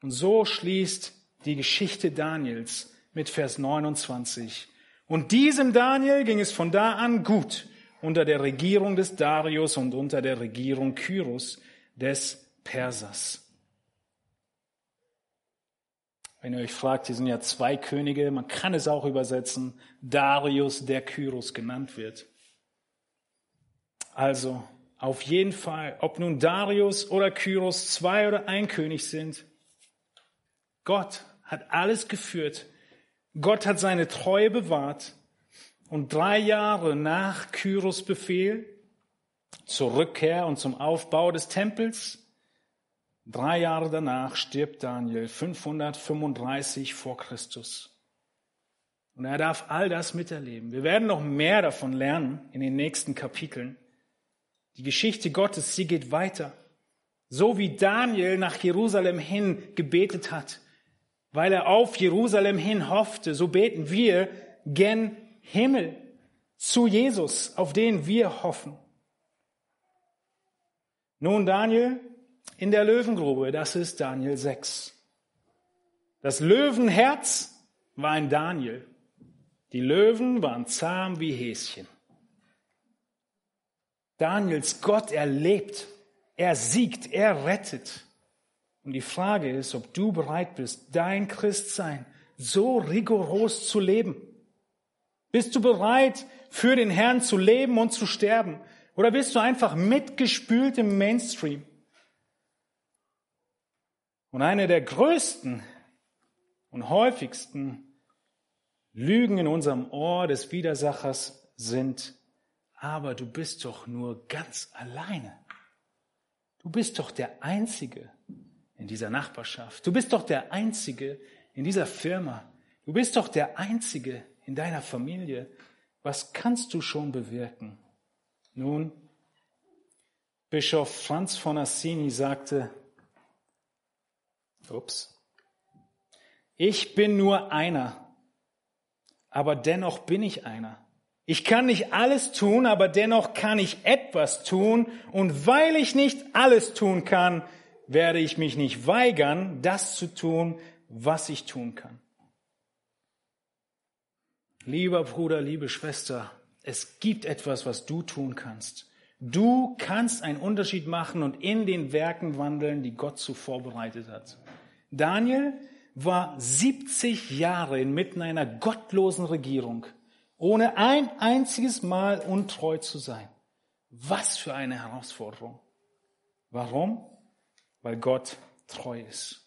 Und so schließt die Geschichte Daniels mit Vers 29. Und diesem Daniel ging es von da an gut unter der Regierung des Darius und unter der Regierung Kyros des Persers. Wenn ihr euch fragt, hier sind ja zwei Könige, man kann es auch übersetzen, Darius, der Kyros genannt wird. Also, auf jeden Fall, ob nun Darius oder Kyros zwei oder ein König sind, Gott hat alles geführt. Gott hat seine Treue bewahrt. Und drei Jahre nach Kyros Befehl zur Rückkehr und zum Aufbau des Tempels Drei Jahre danach stirbt Daniel, 535 vor Christus. Und er darf all das miterleben. Wir werden noch mehr davon lernen in den nächsten Kapiteln. Die Geschichte Gottes, sie geht weiter. So wie Daniel nach Jerusalem hin gebetet hat, weil er auf Jerusalem hin hoffte, so beten wir gen Himmel zu Jesus, auf den wir hoffen. Nun, Daniel, in der Löwengrube, das ist Daniel 6. Das Löwenherz war ein Daniel. Die Löwen waren zahm wie Häschen. Daniels Gott erlebt, er siegt, er rettet. Und die Frage ist, ob du bereit bist, dein Christsein so rigoros zu leben. Bist du bereit, für den Herrn zu leben und zu sterben? Oder bist du einfach mitgespült im Mainstream? Und eine der größten und häufigsten Lügen in unserem Ohr des Widersachers sind, aber du bist doch nur ganz alleine. Du bist doch der Einzige in dieser Nachbarschaft. Du bist doch der Einzige in dieser Firma. Du bist doch der Einzige in deiner Familie. Was kannst du schon bewirken? Nun, Bischof Franz von Assini sagte, ups, ich bin nur einer, aber dennoch bin ich einer. Ich kann nicht alles tun, aber dennoch kann ich etwas tun. Und weil ich nicht alles tun kann, werde ich mich nicht weigern, das zu tun, was ich tun kann. Lieber Bruder, liebe Schwester, es gibt etwas, was du tun kannst. Du kannst einen Unterschied machen und in den Werken wandeln, die Gott so vorbereitet hat. Daniel war 70 Jahre inmitten einer gottlosen Regierung, ohne ein einziges Mal untreu zu sein. Was für eine Herausforderung. Warum? Weil Gott treu ist.